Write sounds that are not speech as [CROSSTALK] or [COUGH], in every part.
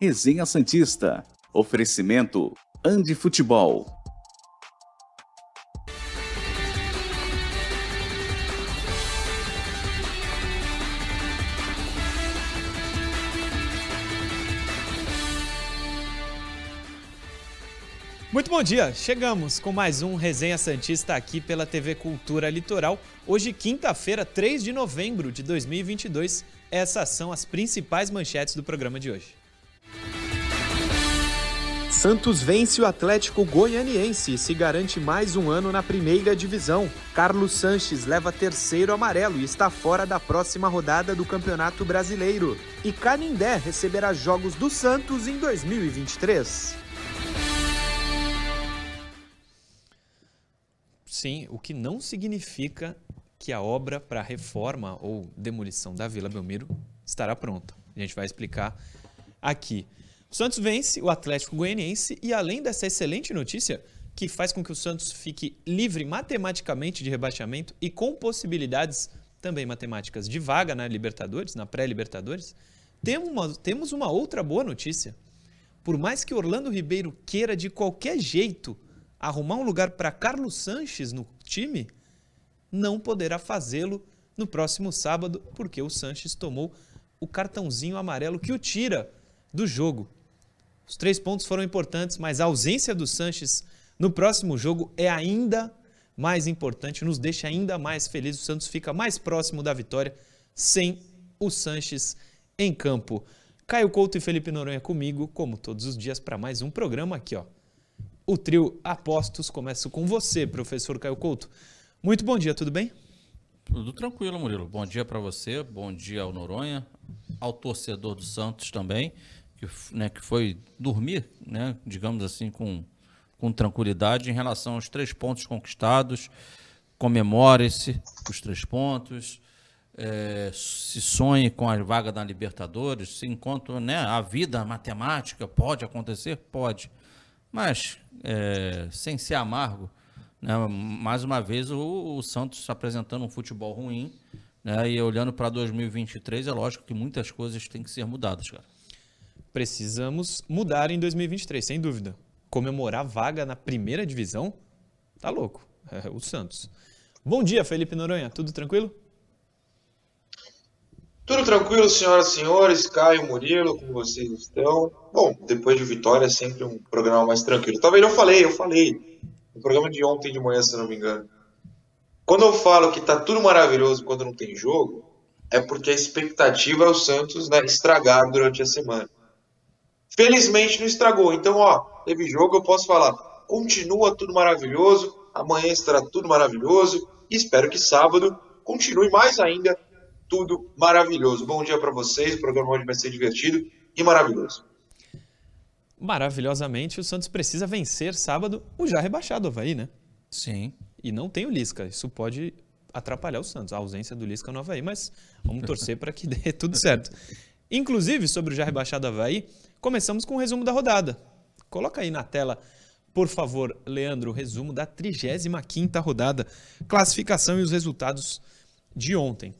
Resenha Santista. Oferecimento Andi Futebol. Muito bom dia! Chegamos com mais um Resenha Santista aqui pela TV Cultura Litoral. Hoje, quinta-feira, 3 de novembro de 2022. Essas são as principais manchetes do programa de hoje. Santos vence o Atlético Goianiense e se garante mais um ano na primeira divisão. Carlos Sanches leva terceiro amarelo e está fora da próxima rodada do Campeonato Brasileiro. E Canindé receberá jogos do Santos em 2023. Sim, o que não significa que a obra para reforma ou demolição da Vila Belmiro estará pronta. A gente vai explicar aqui. O Santos vence o Atlético Goianiense e além dessa excelente notícia, que faz com que o Santos fique livre matematicamente de rebaixamento e com possibilidades também matemáticas de vaga na Libertadores, na pré-Libertadores, temos uma, temos uma outra boa notícia. Por mais que Orlando Ribeiro queira de qualquer jeito arrumar um lugar para Carlos Sanches no time, não poderá fazê-lo no próximo sábado, porque o Sanches tomou o cartãozinho amarelo que o tira do jogo. Os três pontos foram importantes, mas a ausência do Sanches no próximo jogo é ainda mais importante, nos deixa ainda mais felizes. O Santos fica mais próximo da vitória sem o Sanches em campo. Caio Couto e Felipe Noronha comigo, como todos os dias, para mais um programa aqui, ó. O trio Apostos. Começo com você, professor Caio Couto. Muito bom dia, tudo bem? Tudo tranquilo, Murilo. Bom dia para você, bom dia ao Noronha, ao torcedor do Santos também que, né, que foi dormir, né, digamos assim, com, com tranquilidade em relação aos três pontos conquistados. Comemore-se os três pontos, é, se sonhe com a vaga da Libertadores, se enquanto né, a vida matemática pode acontecer, pode. Mas, é, sem ser amargo, né, mais uma vez o, o Santos apresentando um futebol ruim, né, e olhando para 2023, é lógico que muitas coisas têm que ser mudadas, cara precisamos mudar em 2023, sem dúvida. Comemorar vaga na primeira divisão? Tá louco. É o Santos. Bom dia, Felipe Noronha. Tudo tranquilo? Tudo tranquilo, senhoras e senhores. Caio Murilo, como vocês estão? Bom, depois de vitória é sempre um programa mais tranquilo. Talvez eu falei, eu falei. No programa de ontem de manhã, se não me engano. Quando eu falo que tá tudo maravilhoso quando não tem jogo, é porque a expectativa é o Santos né, estragar durante a semana. Felizmente não estragou. Então, ó, teve jogo, eu posso falar. Continua tudo maravilhoso. Amanhã estará tudo maravilhoso. E espero que sábado continue mais ainda tudo maravilhoso. Bom dia para vocês. O programa hoje vai ser divertido e maravilhoso. Maravilhosamente, o Santos precisa vencer sábado o já rebaixado Havaí, né? Sim. E não tem o Lisca. Isso pode atrapalhar o Santos, a ausência do Lisca no Havaí, mas vamos torcer para que [LAUGHS] dê tudo certo. Inclusive, sobre o já rebaixado Havaí, Começamos com o resumo da rodada. Coloca aí na tela, por favor, Leandro, o resumo da 35ª rodada, classificação e os resultados de ontem.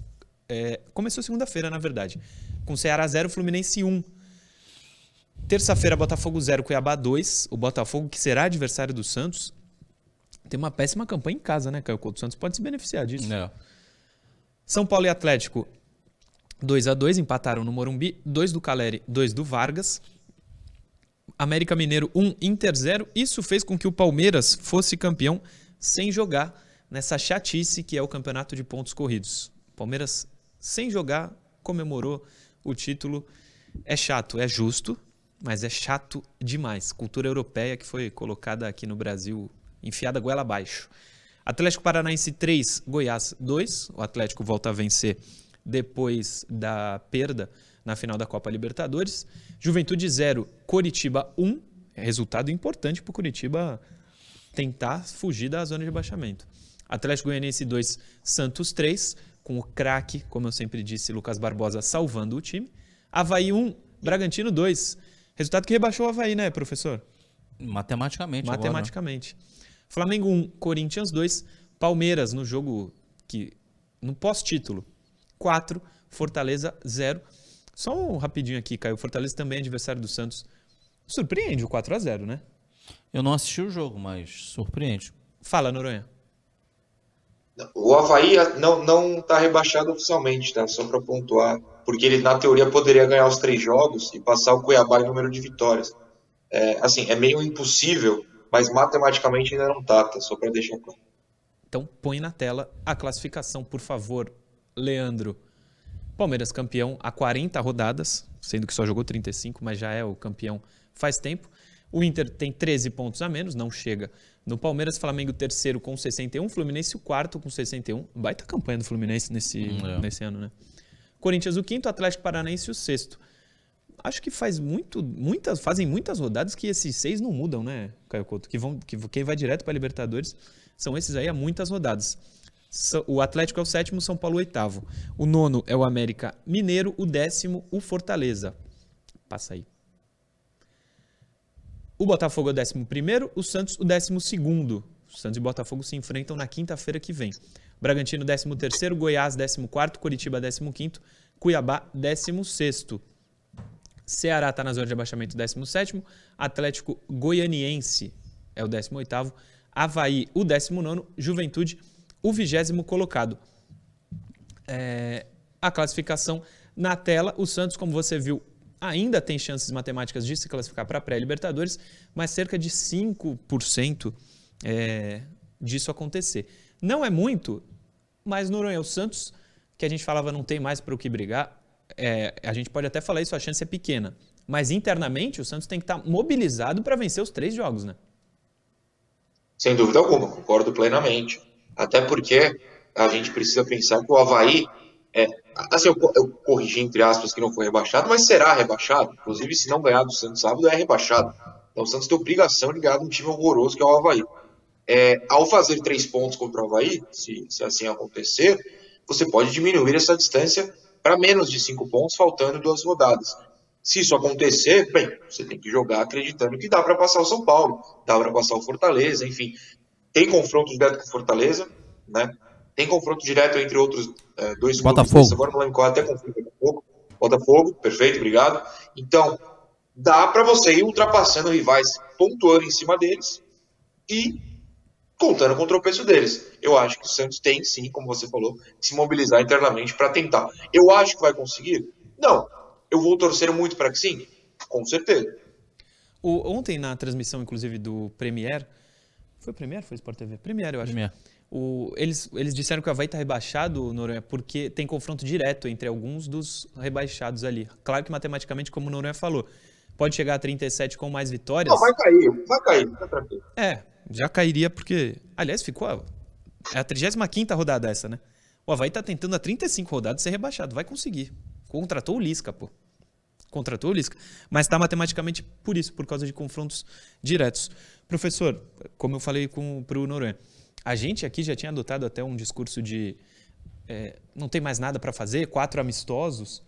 É, começou segunda-feira, na verdade, com Ceará 0, Fluminense 1. Terça-feira, Botafogo 0, Cuiabá 2. O Botafogo, que será adversário do Santos, tem uma péssima campanha em casa, né, Caio Couto? O Santos pode se beneficiar disso. É. São Paulo e Atlético 2 a 2 empataram no Morumbi, 2 do Caleri, 2 do Vargas. América Mineiro 1, Inter 0. Isso fez com que o Palmeiras fosse campeão sem jogar nessa chatice que é o campeonato de pontos corridos. Palmeiras sem jogar comemorou o título. É chato, é justo, mas é chato demais. Cultura europeia que foi colocada aqui no Brasil, enfiada goela abaixo. Atlético Paranaense 3, Goiás 2. O Atlético volta a vencer depois da perda na final da Copa Libertadores. Juventude 0, Coritiba 1. Resultado importante para o Coritiba tentar fugir da zona de baixamento. Atlético Goianiense 2, Santos 3, com o craque, como eu sempre disse, Lucas Barbosa salvando o time. Havaí 1, Bragantino 2. Resultado que rebaixou o Havaí, né, professor? Matematicamente. Matematicamente. Agora. Flamengo 1, Corinthians 2. Palmeiras no jogo que. no pós-título. 4, Fortaleza 0. Só um rapidinho aqui, Caio. Fortaleza também é adversário do Santos. Surpreende o 4 a 0 né? Eu não assisti o jogo, mas surpreende. Fala, Noronha. O Havaí não, não tá rebaixado oficialmente, tá? Só para pontuar. Porque ele, na teoria, poderia ganhar os três jogos e passar o Cuiabá em número de vitórias. É, assim, é meio impossível, mas matematicamente ainda não tá, tá? Só para deixar claro. Então põe na tela a classificação, por favor, Leandro. Palmeiras campeão há 40 rodadas, sendo que só jogou 35, mas já é o campeão faz tempo. O Inter tem 13 pontos a menos, não chega no Palmeiras, Flamengo terceiro com 61, Fluminense o quarto com 61. Baita campanha do Fluminense nesse, hum, é. nesse ano, né? Corinthians o quinto, Atlético Paranaense o sexto. Acho que faz muito, muitas, fazem muitas rodadas que esses seis não mudam, né, Caio Couto? Que vão, que quem vai direto para Libertadores são esses aí há muitas rodadas. O Atlético é o sétimo, São Paulo o oitavo. O nono é o América Mineiro, o décimo o Fortaleza. Passa aí. O Botafogo é o 11, o Santos o 12. O Santos e Botafogo se enfrentam na quinta-feira que vem. Bragantino 13, Goiás 14, Curitiba 15, Cuiabá 16. Ceará está na zona de abaixamento 17, Atlético Goianiense é o 18, Havaí o 19, Juventude o 20 colocado. É, a classificação na tela, o Santos, como você viu, ainda tem chances matemáticas de se classificar para a pré-Libertadores, mas cerca de 5% é, disso acontecer. Não é muito, mas Noronha, o Santos, que a gente falava não tem mais para o que brigar, é, a gente pode até falar isso, a chance é pequena. Mas internamente o Santos tem que estar tá mobilizado para vencer os três jogos, né? Sem dúvida alguma, concordo plenamente. Até porque a gente precisa pensar que o Havaí é, assim, eu, eu, corrigi entre aspas que não foi rebaixado, mas será rebaixado. Inclusive, se não ganhar do Santos sábado, é rebaixado. Então o Santos tem obrigação de ganhar de um time horroroso que é o Havaí. É, ao fazer três pontos contra o Havaí, se, se assim acontecer, você pode diminuir essa distância para menos de cinco pontos, faltando duas rodadas. Se isso acontecer, bem, você tem que jogar acreditando que dá para passar o São Paulo, dá para passar o Fortaleza, enfim. Tem confronto direto com Fortaleza, né? Tem confronto direto entre outros é, dois Botafogo. clubes. Agora não lembro qual, até confronto Botafogo. Botafogo, perfeito, obrigado. Então, dá para você ir ultrapassando rivais, pontuando em cima deles e contando com o tropeço deles. Eu acho que o Santos tem, sim, como você falou, que se mobilizar internamente para tentar. Eu acho que vai conseguir? Não. Eu vou torcer muito para que sim? Com certeza. O, ontem, na transmissão, inclusive, do Premier, foi Premier? Foi Sport TV? Premier, eu acho. Premier. O, eles, eles disseram que o Havaí está rebaixado, Noronha, porque tem confronto direto entre alguns dos rebaixados ali. Claro que matematicamente, como o Noronha falou, pode chegar a 37 com mais vitórias. Não, vai cair, vai cair, tá tranquilo. É, já cairia porque. Aliás, ficou. É a 35 rodada essa, né? O Havaí está tentando a 35 rodadas ser rebaixado. Vai conseguir. Contratou o Lisca, pô. Contratou o Lisca. Mas está matematicamente por isso, por causa de confrontos diretos. Professor, como eu falei para o Noronha, a gente aqui já tinha adotado até um discurso de é, não tem mais nada para fazer, quatro amistosos,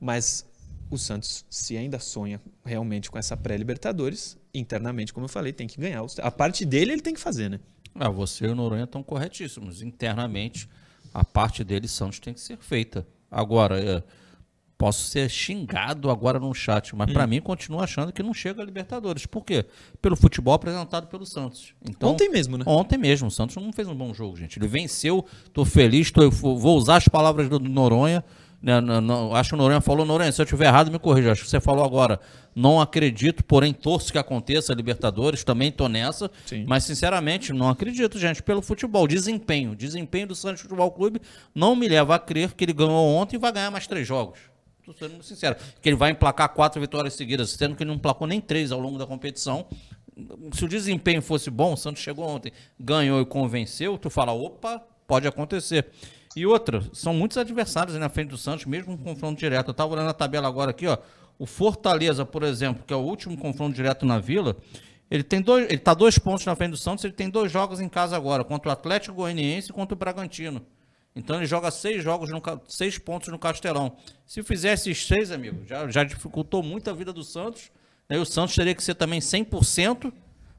mas o Santos, se ainda sonha realmente com essa pré-Libertadores, internamente, como eu falei, tem que ganhar. A parte dele ele tem que fazer, né? Ah, você e o Noronha estão corretíssimos. Internamente, a parte dele, Santos, tem que ser feita. Agora, é Posso ser xingado agora no chat, mas hum. para mim continuo achando que não chega a Libertadores. Por quê? Pelo futebol apresentado pelo Santos. Então, ontem mesmo, né? Ontem mesmo. O Santos não fez um bom jogo, gente. Ele venceu, tô feliz, tô, vou usar as palavras do Noronha. Né, não, não, acho que o Noronha falou, Noronha, se eu estiver errado, me corrija. Acho que você falou agora. Não acredito, porém torço que aconteça a Libertadores, também tô nessa. Sim. Mas, sinceramente, não acredito, gente, pelo futebol. Desempenho. Desempenho do Santos Futebol Clube não me leva a crer que ele ganhou ontem e vai ganhar mais três jogos. Estou sendo sincero, que ele vai emplacar quatro vitórias seguidas, sendo que ele não emplacou nem três ao longo da competição. Se o desempenho fosse bom, o Santos chegou ontem, ganhou e convenceu, tu fala, opa, pode acontecer. E outra, são muitos adversários na frente do Santos, mesmo com confronto direto. Eu estava olhando a tabela agora aqui, ó. O Fortaleza, por exemplo, que é o último confronto direto na Vila, ele tem dois, ele está dois pontos na frente do Santos, ele tem dois jogos em casa agora, contra o Atlético Goianiense e contra o Bragantino. Então ele joga seis jogos, no, seis pontos no Castelão. Se fizesse seis, amigo, já, já dificultou muito a vida do Santos. Aí o Santos teria que ser também 100%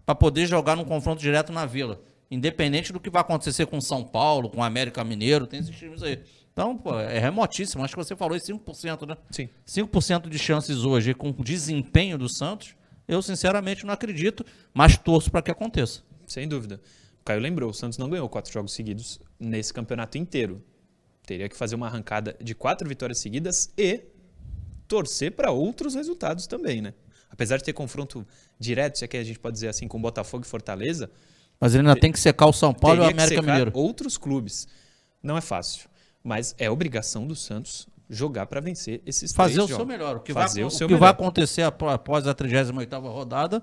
para poder jogar num confronto direto na Vila. Independente do que vai acontecer com São Paulo, com América Mineiro, tem esses times aí. Então, pô, é remotíssimo. Acho que você falou isso 5%, né? Sim. 5% de chances hoje com o desempenho do Santos, eu sinceramente não acredito, mas torço para que aconteça. Sem dúvida. O Caio lembrou, o Santos não ganhou quatro jogos seguidos nesse campeonato inteiro. Teria que fazer uma arrancada de quatro vitórias seguidas e torcer para outros resultados também, né? Apesar de ter confronto direto, se é que a gente pode dizer assim, com Botafogo e Fortaleza, Mas ele ainda tem que secar o São Paulo e o América Mineiro. outros clubes. Não é fácil, mas é obrigação do Santos jogar para vencer esses Fazer três o seu jogos. melhor. O que, Fazer vai, o seu que melhor. vai acontecer apó- após a 38ª rodada,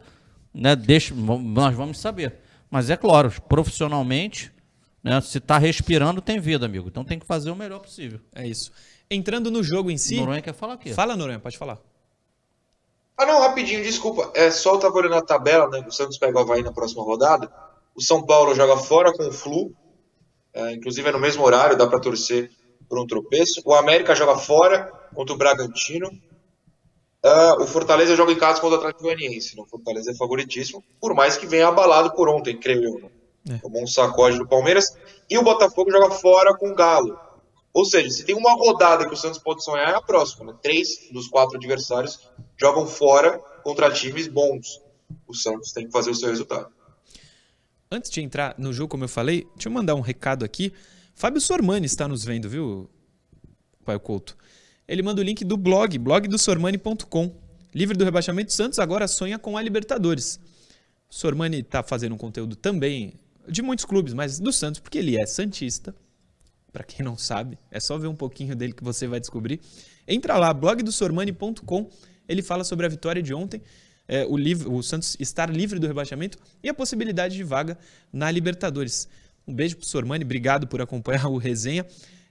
né, deixa, nós vamos saber. Mas é claro, profissionalmente, né, se está respirando, tem vida, amigo. Então tem que fazer o melhor possível. É isso. Entrando no jogo em si, Noronha quer falar aqui. fala Noronha, pode falar. Ah, não, rapidinho, desculpa. É só eu tava olhando a tabela, né? O Santos pega o Havaí na próxima rodada. O São Paulo joga fora com o Flu. É, inclusive é no mesmo horário, dá pra torcer por um tropeço. O América joga fora contra o Bragantino. Ah, o Fortaleza joga em casa contra o Atlético Goianiense. né? O Fortaleza é favoritíssimo, por mais que venha abalado por ontem, creio eu. Né? É. Tomou um sacode do Palmeiras. E o Botafogo joga fora com o Galo. Ou seja, se tem uma rodada que o Santos pode sonhar, é a próxima. Né? Três dos quatro adversários jogam fora contra times bons. O Santos tem que fazer o seu resultado. Antes de entrar no jogo, como eu falei, deixa eu mandar um recado aqui. Fábio Sormani está nos vendo, viu, Pai Couto? Ele manda o link do blog, blogdosormani.com. Livre do rebaixamento, Santos agora sonha com a Libertadores. Sormani está fazendo um conteúdo também de muitos clubes, mas do Santos, porque ele é Santista. Para quem não sabe, é só ver um pouquinho dele que você vai descobrir. Entra lá, blogdosormani.com. Ele fala sobre a vitória de ontem, é, o, o Santos estar livre do rebaixamento e a possibilidade de vaga na Libertadores. Um beijo pro Sormani, obrigado por acompanhar o resenha.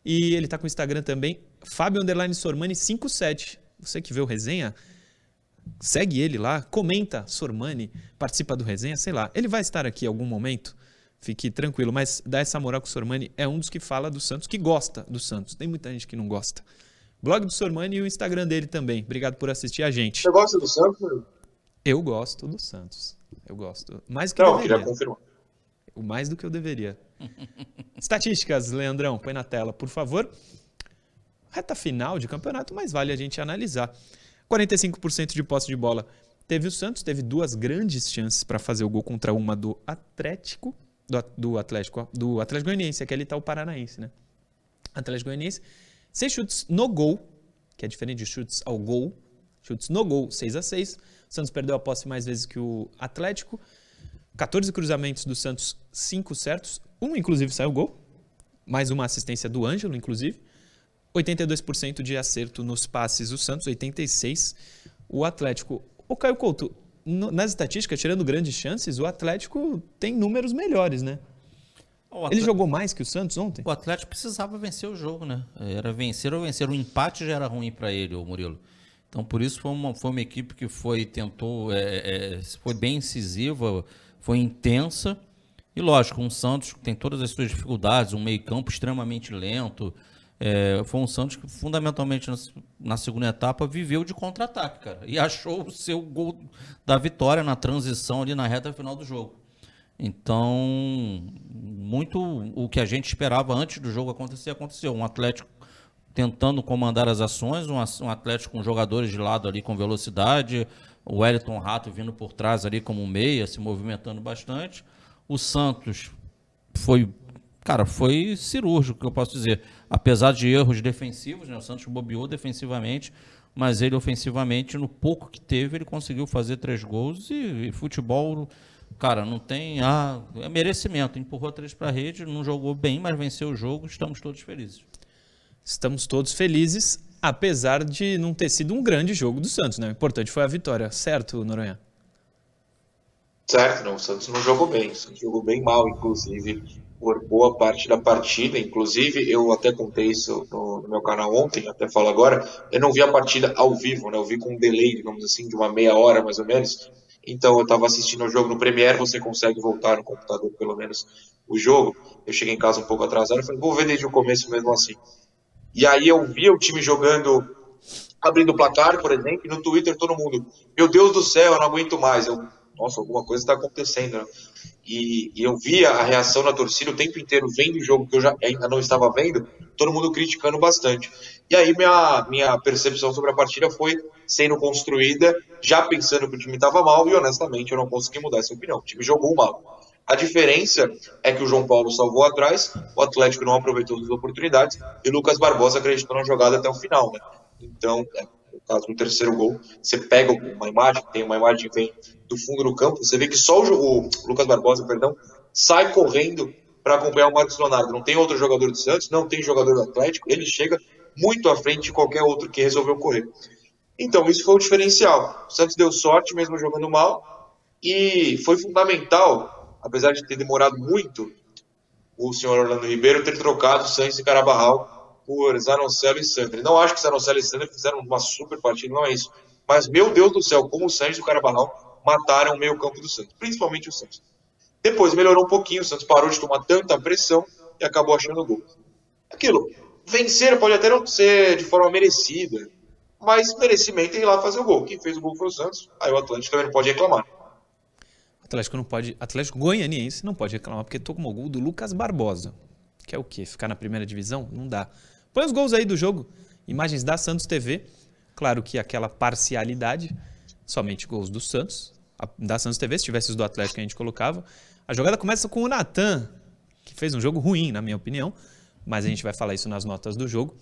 E ele tá com o Instagram também, Fábio Underline Sormani 57. Você que vê o resenha, segue ele lá, comenta Sormani, participa do resenha, sei lá. Ele vai estar aqui em algum momento, fique tranquilo, mas dá essa moral que o Sormani é um dos que fala do Santos, que gosta do Santos. Tem muita gente que não gosta. Blog do Sormani e o Instagram dele também. Obrigado por assistir a gente. Você gosta do Santos? Eu gosto do Santos. Eu gosto. Mais do que Não, deveria. confirmar. O mais do que eu deveria. [LAUGHS] Estatísticas, Leandrão, põe na tela, por favor. Reta final de campeonato, mas vale a gente analisar. 45% de posse de bola teve o Santos, teve duas grandes chances para fazer o gol contra uma do Atlético, do, do Atlético, do Atlético Goianiense, aqui ele tá o Paranaense, né? Atlético Goianiense. Seis chutes no gol, que é diferente de chutes ao gol. Chutes no gol, 6 a 6 O Santos perdeu a posse mais vezes que o Atlético. 14 cruzamentos do Santos, 5 certos. Um, inclusive, saiu gol. Mais uma assistência do Ângelo, inclusive. 82% de acerto nos passes do Santos, 86% o Atlético. O Caio Couto, no- nas estatísticas, tirando grandes chances, o Atlético tem números melhores, né? O Ele Atlético- jogou mais que o Santos ontem? O Atlético precisava vencer o jogo, né? Era vencer ou vencer. O empate já era ruim para ele, o Murilo. Então, por isso foi uma, foi uma equipe que foi tentou é, é, foi bem incisiva, foi intensa. E lógico, um Santos que tem todas as suas dificuldades, um meio-campo extremamente lento. É, foi um Santos que, fundamentalmente, na, segunda etapa, viveu de contra-ataque, cara. E achou o seu gol da vitória na transição ali na reta final do jogo. Então, muito o que a gente esperava antes do jogo acontecer, aconteceu. Um Atlético tentando comandar as ações, um, Atlético com jogadores de lado ali com velocidade, o Wellington Rato vindo por trás ali como meia, se movimentando bastante. O Santos foi, cara, foi cirúrgico, que eu posso dizer. Apesar de erros defensivos, né? O Santos bobeou defensivamente, mas ele ofensivamente, no pouco que teve, ele conseguiu fazer três gols e, e futebol, cara, não tem, ah, é merecimento. Empurrou três para a rede, não jogou bem, mas venceu o jogo, estamos todos felizes. Estamos todos felizes, apesar de não ter sido um grande jogo do Santos, né? O importante foi a vitória, certo, Noronha? Certo, não, o Santos não jogou bem. O Santos jogou bem mal, inclusive, por boa parte da partida. Inclusive, eu até contei isso no, no meu canal ontem, até falo agora. Eu não vi a partida ao vivo, né? Eu vi com um delay, digamos assim, de uma meia hora mais ou menos. Então, eu estava assistindo o jogo no Premiere, você consegue voltar no computador, pelo menos, o jogo. Eu cheguei em casa um pouco atrasado, falei, vou ver desde o começo mesmo assim. E aí eu via o time jogando, abrindo o placar, por exemplo, e no Twitter todo mundo, meu Deus do céu, eu não aguento mais. Eu, nossa, alguma coisa está acontecendo. Né? E, e, eu via a reação da torcida o tempo inteiro, vendo o jogo que eu já ainda não estava vendo, todo mundo criticando bastante. E aí minha, minha percepção sobre a partida foi sendo construída, já pensando que o time estava mal, e honestamente eu não consegui mudar essa opinião. O time jogou mal. A diferença é que o João Paulo salvou atrás, o Atlético não aproveitou as oportunidades, e o Lucas Barbosa acreditou na jogada até o final. Né? Então, é, no caso do terceiro gol, você pega uma imagem, tem uma imagem que vem do fundo do campo, você vê que só o, o Lucas Barbosa, perdão, sai correndo para acompanhar o Marcos Leonardo. Não tem outro jogador do Santos, não tem jogador do Atlético, ele chega muito à frente de qualquer outro que resolveu correr. Então, isso foi o diferencial. O Santos deu sorte, mesmo jogando mal, e foi fundamental, apesar de ter demorado muito, o senhor Orlando Ribeiro ter trocado Santos e Carabarral por Zanocelo e Sandri. Não acho que Zanocelo e Sandri fizeram uma super partida, não é isso. Mas, meu Deus do céu, como o Santos e o Carabarral mataram o meio campo do Santos, principalmente o Santos. Depois melhorou um pouquinho, o Santos parou de tomar tanta pressão e acabou achando o gol. Aquilo, vencer pode até não ser de forma merecida, mas merecimento é ir lá fazer o gol. Quem fez o gol foi o Santos, aí o Atlético também não pode reclamar. Atlético não pode, Atlético Goianiense não pode reclamar porque tomou o gol do Lucas Barbosa. Que é o quê? Ficar na primeira divisão? Não dá. Põe os gols aí do jogo. Imagens da Santos TV. Claro que aquela parcialidade, somente gols do Santos. Da Santos TV, se tivesse os do Atlético a gente colocava. A jogada começa com o Natan, que fez um jogo ruim, na minha opinião, mas a gente vai falar isso nas notas do jogo.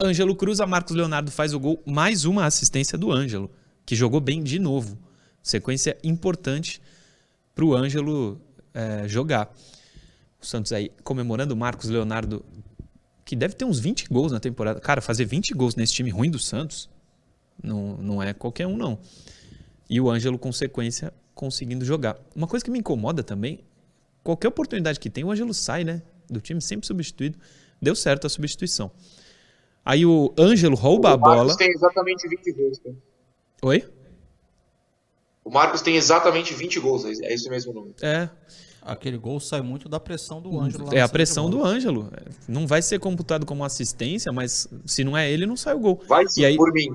Ângelo Cruz, a Marcos Leonardo faz o gol, mais uma assistência do Ângelo, que jogou bem de novo. Sequência importante para o Ângelo é, jogar. O Santos aí comemorando o Marcos Leonardo que deve ter uns 20 gols na temporada. Cara, fazer 20 gols nesse time ruim do Santos não, não é qualquer um, não. E o Ângelo, consequência, conseguindo jogar. Uma coisa que me incomoda também, qualquer oportunidade que tem, o Ângelo sai, né? Do time sempre substituído. Deu certo a substituição. Aí o Ângelo rouba a bola. O Marcos tem exatamente 20 gols. Cara. Oi? O Marcos tem exatamente 20 gols, é esse mesmo número. É. Aquele gol sai muito da pressão do Ângelo. É a pressão do Ângelo. Não vai ser computado como assistência, mas se não é ele, não sai o gol. Vai sim, e aí, por mim.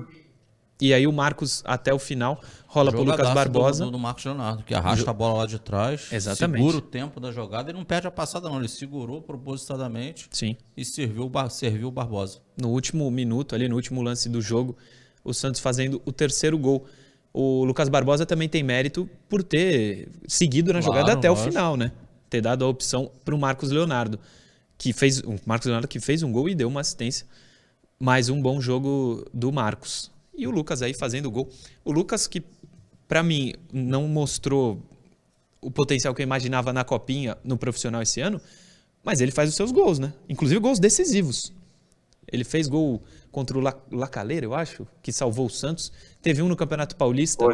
E aí o Marcos, até o final, rola pro Lucas Barbosa. Do, do Marcos Leonardo, que arrasta a bola lá de trás. Exatamente. Segura o tempo da jogada e não perde a passada, não. Ele segurou propositadamente Sim. e serviu, serviu o Barbosa. No último minuto, ali no último lance do jogo, o Santos fazendo o terceiro gol. O Lucas Barbosa também tem mérito por ter seguido na claro, jogada até o final, né? ter dado a opção para o Marcos Leonardo, que fez o Marcos Leonardo que fez um gol e deu uma assistência. Mais um bom jogo do Marcos. E o Lucas aí fazendo o gol. O Lucas que para mim não mostrou o potencial que eu imaginava na copinha no profissional esse ano, mas ele faz os seus gols, né? Inclusive gols decisivos. Ele fez gol contra o Lacaleira, eu acho, que salvou o Santos. Teve um no Campeonato Paulista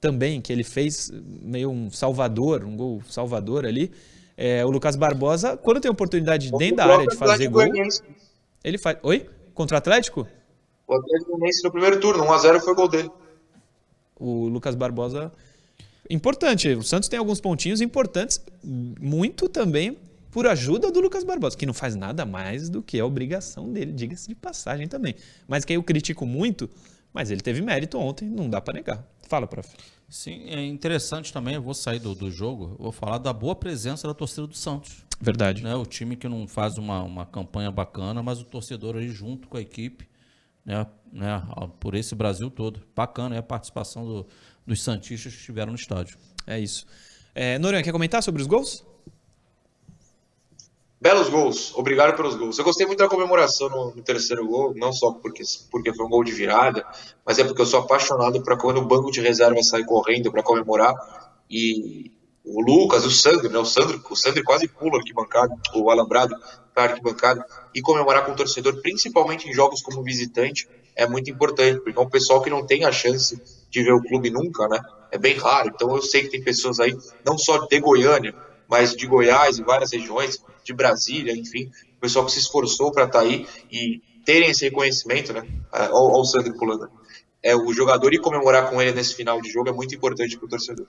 também, que ele fez meio um salvador, um gol salvador ali. É, o Lucas Barbosa, quando tem oportunidade dentro da área de fazer gol, ele faz. Oi? Contra o Atlético? O Atlético Goianiense no primeiro turno, 1x0 foi gol dele. O Lucas Barbosa. Importante. O Santos tem alguns pontinhos importantes, muito também por ajuda do Lucas Barbosa, que não faz nada mais do que a obrigação dele, diga-se de passagem também. Mas que eu critico muito, mas ele teve mérito ontem, não dá para negar. Fala, prof. Sim, é interessante também, eu vou sair do, do jogo, vou falar da boa presença da torcida do Santos. Verdade. Né, o time que não faz uma, uma campanha bacana, mas o torcedor aí junto com a equipe, né, né, por esse Brasil todo. Bacana é a participação do, dos Santistas que estiveram no estádio. É isso. É, Noronha, quer comentar sobre os gols? Belos gols, obrigado pelos gols. Eu gostei muito da comemoração no, no, terceiro gol, não só porque, porque foi um gol de virada, mas é porque eu sou apaixonado para quando o banco de reserva sai correndo para comemorar. E o Lucas, o Sandro, né? O Sandro, o Sandro quase pula arquibancada, o alambrado para arquibancada, e comemorar com o torcedor, principalmente em jogos como visitante, é muito importante, porque é um pessoal que não tem a chance de ver o clube nunca, né? É bem raro. Então eu sei que tem pessoas aí, não só de Goiânia, mas de Goiás e várias regiões, de Brasília, enfim, o pessoal que se esforçou para estar tá aí e terem esse reconhecimento, né? Olha o Sandro pulando. É, o jogador ir comemorar com ele nesse final de jogo é muito importante para o torcedor.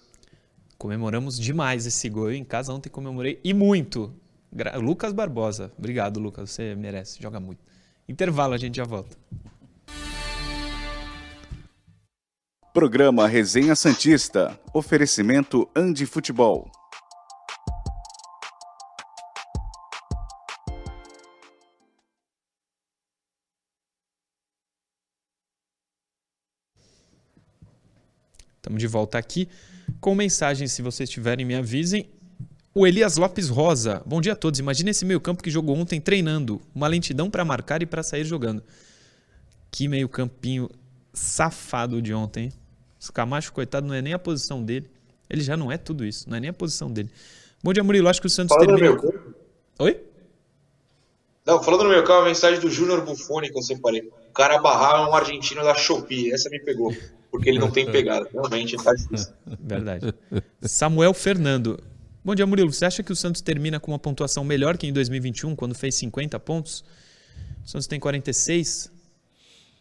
Comemoramos demais esse gol. Eu em casa ontem comemorei e muito. Lucas Barbosa. Obrigado, Lucas. Você merece. Joga muito. Intervalo, a gente já volta. Programa Resenha Santista. Oferecimento Andi Futebol. Estamos de volta aqui com mensagens. Se vocês tiverem, me avisem. O Elias Lopes Rosa. Bom dia a todos. Imagina esse meio-campo que jogou ontem treinando. Uma lentidão para marcar e para sair jogando. Que meio-campinho safado de ontem. O Camacho, coitado, não é nem a posição dele. Ele já não é tudo isso. Não é nem a posição dele. Bom dia, Murilo. Acho que o Santos Falando no termina. meu. Oi? Não, falando no meu campo, a mensagem do Júnior Buffoni que eu separei. O cara barrar é um argentino da Shopee. Essa me pegou. Porque ele não tem [LAUGHS] pegada. Realmente tá difícil. [LAUGHS] Verdade. Samuel Fernando. Bom dia, Murilo. Você acha que o Santos termina com uma pontuação melhor que em 2021, quando fez 50 pontos? O Santos tem 46,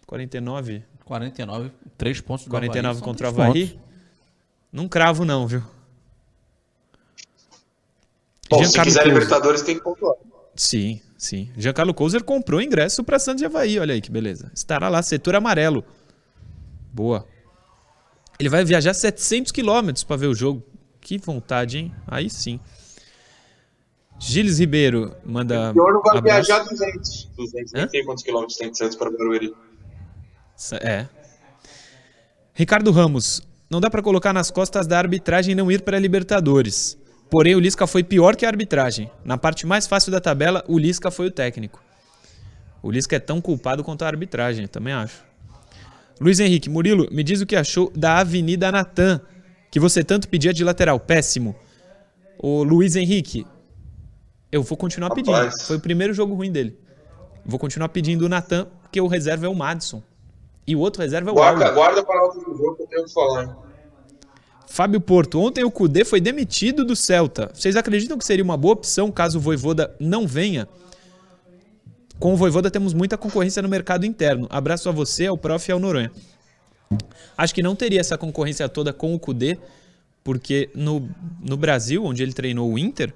49, 49, 3 pontos do 49 Avaí, são contra o Havaí. pontos. Não cravo, não, viu? Bom, se quiser Couso. Libertadores, tem que pontuar. Sim, sim. Giancarlo Couser comprou ingresso para Santos e Havaí, olha aí que beleza. Estará lá, setor amarelo. Boa. Ele vai viajar 700 quilômetros para ver o jogo. Que vontade, hein? Aí sim. Gilles Ribeiro manda. O pior não vai abraço. viajar 200. 200, nem sei quantos quilômetros tem de Santos para Barueri. É. Ricardo Ramos. Não dá para colocar nas costas da arbitragem não ir para a Libertadores. Porém, o Lisca foi pior que a arbitragem. Na parte mais fácil da tabela, o Lisca foi o técnico. O Lisca é tão culpado quanto a arbitragem, também acho. Luiz Henrique, Murilo, me diz o que achou da Avenida Natan, que você tanto pedia de lateral. Péssimo. O Luiz Henrique, eu vou continuar pedindo. Rapaz. Foi o primeiro jogo ruim dele. Vou continuar pedindo o Natan, porque o reserva é o Madison. E o outro reserva é o Guarda, Aldo. guarda para do jogo que eu tenho que falar. Fábio Porto, ontem o Cudê foi demitido do Celta. Vocês acreditam que seria uma boa opção caso o Voivoda não venha? Com o Voivoda temos muita concorrência no mercado interno. Abraço a você, ao prof e ao Noronha. Acho que não teria essa concorrência toda com o Cudê, porque no, no Brasil, onde ele treinou o Inter,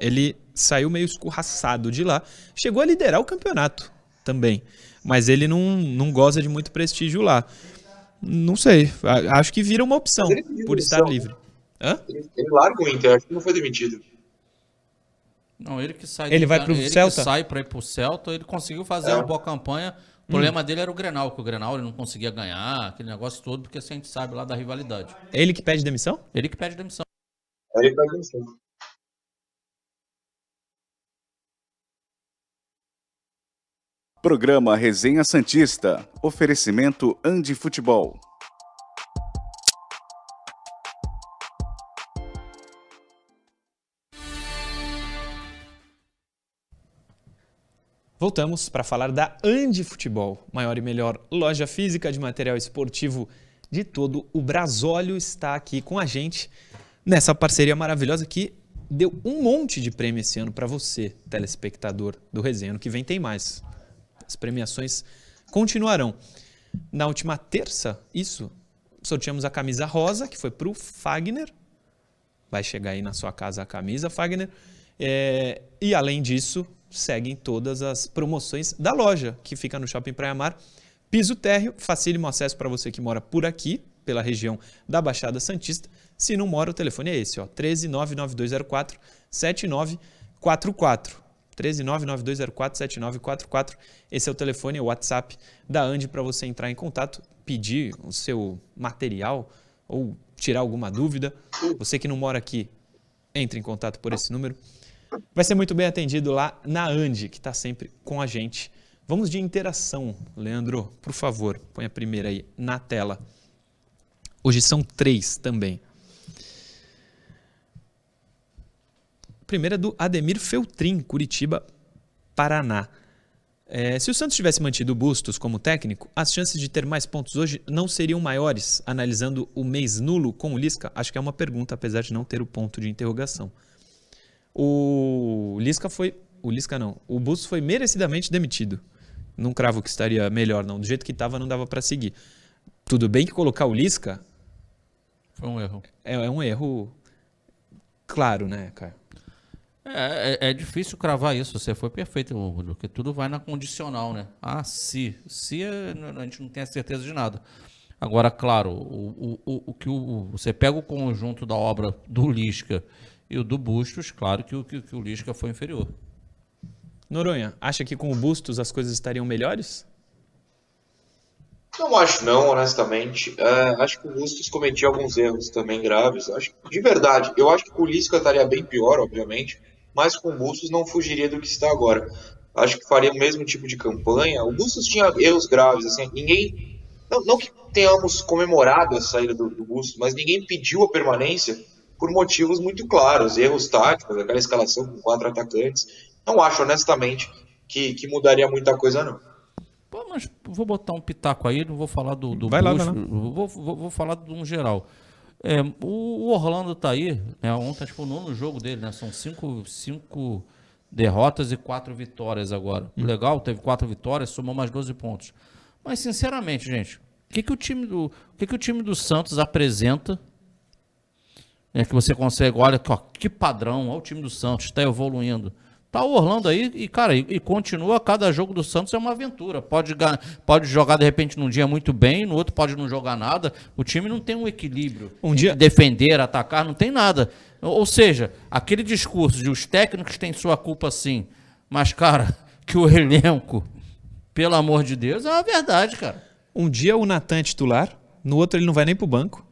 ele saiu meio escorraçado de lá. Chegou a liderar o campeonato também, mas ele não, não goza de muito prestígio lá. Não sei, acho que vira uma opção por estar livre. Hã? Ele, ele larga o Inter, acho que não foi demitido. Não, ele que sai. Ele do- vai pro ele Celta? Que sai para ir pro Celta, ele conseguiu fazer É. uma boa campanha. O problema dele era o Grenal, que o Grenal ele não conseguia ganhar, aquele negócio todo, porque assim, a gente sabe lá da rivalidade. É ele que pede demissão? Ele que pede demissão. Ele tá demissão. Programa Resenha Santista. Oferecimento Andi Futebol. Voltamos para falar da Andi Futebol, maior e melhor loja física de material esportivo de todo o Brasólio está aqui com a gente nessa parceria maravilhosa que deu um monte de prêmio esse ano para você, telespectador do Resenha. Que vem tem mais. As premiações continuarão. Na última terça, isso, sorteamos a camisa rosa, que foi para o Fagner. Vai chegar aí na sua casa a camisa, Fagner. É, e além disso, seguem todas as promoções da loja, que fica no Shopping Praia Mar. Piso térreo, facílimo acesso para você que mora por aqui, pela região da Baixada Santista. Se não mora, o telefone é esse, ó, 13 99204 7944. 13 99204 7944. Esse é o telefone, o WhatsApp da Andi para você entrar em contato, pedir o seu material ou tirar alguma dúvida. Você que não mora aqui, entre em contato por esse número. Vai ser muito bem atendido lá na Andi, que está sempre com a gente. Vamos de interação. Leandro, por favor, põe a primeira aí na tela. Hoje são três também. A primeira é do Ademir Feltrin, Curitiba, Paraná. É, se o Santos tivesse mantido Bustos como técnico, as chances de ter mais pontos hoje não seriam maiores, analisando o mês nulo com o Lisca? Acho que é uma pergunta, apesar de não ter o ponto de interrogação. O Lisca foi. O Lisca não. O Bustos foi merecidamente demitido. Não cravo que estaria melhor, não. Do jeito que estava, não dava para seguir. Tudo bem que colocar o Lisca Foi um erro. é, é um erro claro, né, cara? É, é, é difícil cravar isso. Você foi perfeito, porque tudo vai na condicional, né? Ah, se. Se a gente não tem a certeza de nada. Agora, claro, o, o, o que o, você pega o conjunto da obra do Lisca e o do Bustos, claro que o, que, que o Lisca foi inferior. Noronha, acha que com o Bustos as coisas estariam melhores? Não acho não, honestamente. É, acho que o Bustos cometia alguns erros também graves. Acho de verdade, eu acho que o Lisca estaria bem pior, obviamente, mas com o Bustos não fugiria do que está agora. Acho que faria o mesmo tipo de campanha. O Bustos tinha erros graves, assim, ninguém não, não que tenhamos comemorado a saída do, do Bustos, mas ninguém pediu a permanência por motivos muito claros, erros táticos, aquela escalação com quatro atacantes. Não acho, honestamente, que, que mudaria muita coisa, não. Pô, mas vou botar um pitaco aí, não vou falar do, do Vai lá, Bush, lá. Vou, vou, vou falar de um geral. É, o Orlando tá aí, né, ontem acho que foi o nono jogo dele, né? São cinco, cinco derrotas e quatro vitórias agora. Legal, teve quatro vitórias, somou mais 12 pontos. Mas, sinceramente, gente, o que, que, o, time do, o que, que o time do Santos apresenta? É que você consegue, olha ó, que padrão, olha o time do Santos, está evoluindo. Tá o Orlando aí e, cara, e, e continua, cada jogo do Santos é uma aventura. Pode, pode jogar, de repente, num dia muito bem, no outro pode não jogar nada. O time não tem um equilíbrio. Um dia- Defender, atacar, não tem nada. Ou ou seja, aquele discurso de os técnicos têm sua culpa sim, mas, cara, [LAUGHS] que o elenco, pelo amor de Deus, é uma verdade, cara. Um dia o Natan é titular, no outro ele não vai nem pro banco.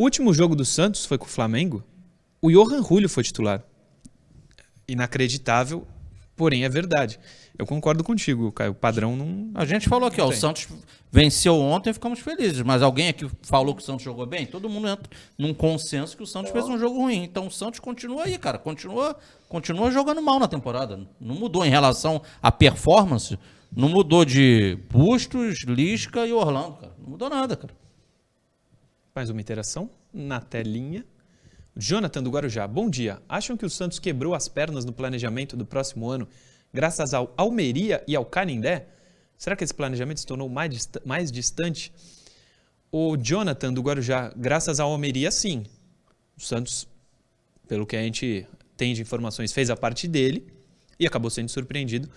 O último jogo do Santos foi com o Flamengo. O Johan Julio foi titular. Inacreditável, porém é verdade. Eu concordo contigo, Caio. O padrão não. A gente falou aqui, ó, o. Santos venceu ontem e ficamos felizes, mas alguém aqui falou que o Santos jogou bem? Todo mundo entra num consenso que o Santos fez um jogo ruim. Então o Santos continua aí, cara, continua, continua jogando mal na temporada. Não mudou em relação à performance, não mudou de Bustos, Lisca e Orlando, cara. Não mudou nada, cara. Mais uma interação na telinha. Jonathan do Guarujá, bom dia. Acham que o Santos quebrou as pernas no planejamento do próximo ano graças ao Almeria e ao Canindé? Será que esse planejamento se tornou mais, dista- mais distante? O Jonathan do Guarujá, graças ao Almeria, sim. O Santos, pelo que a gente tem de informações, fez a parte dele e acabou sendo surpreendido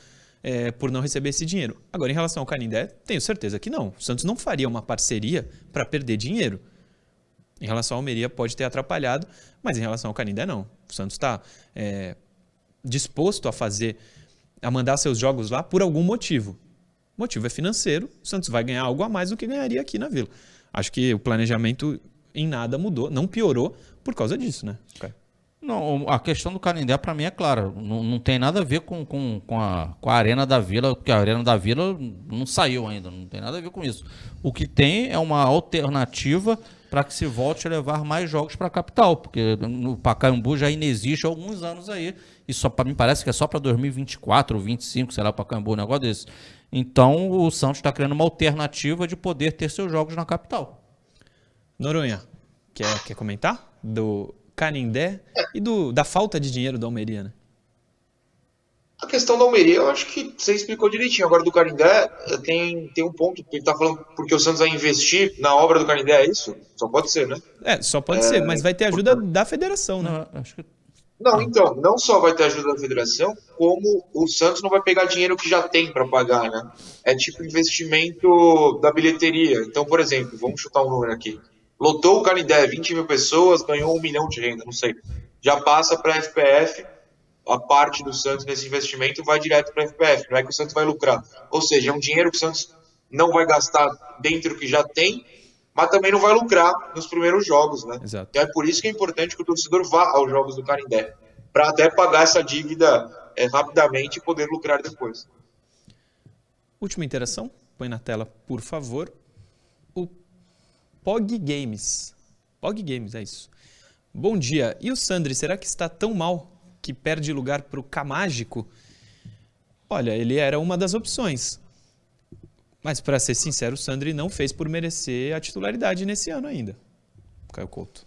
eh, por não receber esse dinheiro. Agora, em relação ao Canindé, tenho certeza que não. O Santos não faria uma parceria para perder dinheiro. Em relação ao Almeria, pode ter atrapalhado, mas em relação ao Canindé, não. O Santos está disposto a fazer, a mandar seus jogos lá por algum motivo. O motivo é financeiro, o Santos vai ganhar algo a mais do que ganharia aqui na Vila. Acho que o planejamento em nada mudou, não piorou por causa disso, né? Caio? Não, a questão do Canindé, para mim, é clara. Não, não tem nada a ver com, com, com, a, com a Arena da Vila, porque a Arena da Vila não saiu ainda, não tem nada a ver com isso. O que tem é uma alternativa para que se volte a levar mais jogos para a capital, porque no Pacaembu já inexiste há alguns anos aí, e só para mim parece que é só para 2024 ou 2025, sei lá, Pacaembu, um negócio desse. Então o Santos está criando uma alternativa de poder ter seus jogos na capital. Noronha, quer, quer comentar? Do Canindé e do, da falta de dinheiro do Almeria, né? A questão da Almeria, eu acho que você explicou direitinho. Agora, do Canindé, eh, tem, tem um ponto que ele tá falando porque o Santos vai investir na obra do Canindé, é isso? Só pode ser, né? É, só pode ser, mas vai ter ajuda da federação, né? Não, acho que Não, então, não só vai ter ajuda da federação, como o Santos não vai pegar dinheiro que já tem para pagar, né? É tipo investimento da bilheteria. Então, por exemplo, vamos chutar um número aqui. Lotou o Canindé, 20 mil pessoas, ganhou um milhão de renda, não sei. Já passa para a FPF, a parte do Santos nesse investimento vai direto para a FPF, não é que o Santos vai lucrar. Ou seja, é um dinheiro que o Santos não vai gastar dentro do que já tem, mas também não vai lucrar nos primeiros jogos, né? Exato. Então é por isso que é importante que o torcedor vá aos jogos do Canindé, para até pagar essa dívida é, rapidamente e poder lucrar depois. Última interação, põe na tela, por favor. O Pog Games. Pog Games, é isso. Bom dia. E o Sandri, será que está tão mal que perde lugar para o Camágico? Olha, ele era uma das opções. Mas, para ser sincero, o Sandri não fez por merecer a titularidade nesse ano ainda. Caio Couto.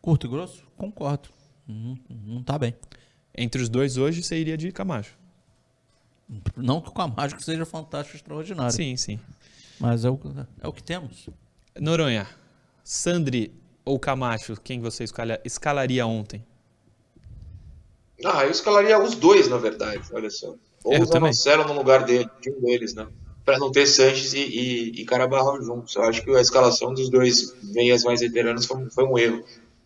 curto e grosso, concordo. Não, não tá bem. Entre os dois hoje, você iria de Camacho. Não que o Camacho seja fantástico, extraordinário. Sim, sim. Mas é o, é o que temos. Noronha, Sandri ou Camacho, quem você escala- escalaria ontem? Ah, eu escalaria os dois, na verdade, olha só. Ou É, eu o. Zanocelo no lugar dele, de um deles, né? para não ter Sanches e, e, e Carabarral juntos. Eu acho que a escalação dos dois meias mais veteranos foi, foi um erro.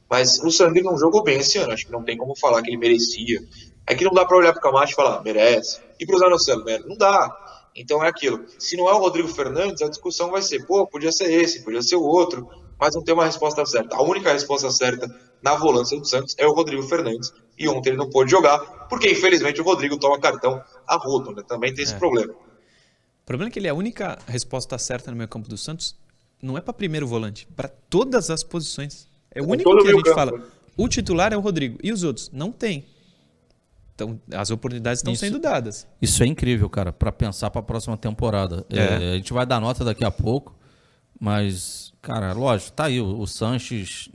Mas o Sandri não jogou bem esse ano, acho que não tem como falar que ele merecia. É que não dá para olhar pro Camacho e falar, merece. E pro Zanocelo, merece. Não dá. Então é aquilo. Se não é o Rodrigo Fernandes, a discussão vai ser, pô, podia ser esse, podia ser o outro, mas não tem uma resposta certa. A única resposta certa na volância do Santos é o Rodrigo Fernandes. E ontem ele não pôde jogar, porque infelizmente o Rodrigo toma cartão a rodo, né? Também tem esse É. problema. O problema é que ele é a única resposta certa no meio campo do Santos. Não é para primeiro volante, para todas as posições. É o único que a gente campo. fala. O titular é o Rodrigo. E os outros? Não tem. Então, as oportunidades estão Isso. sendo dadas. Isso é incrível, cara, para pensar para a próxima temporada. É. É, a gente vai dar nota daqui a pouco, mas, cara, lógico, tá aí. O, o Sanches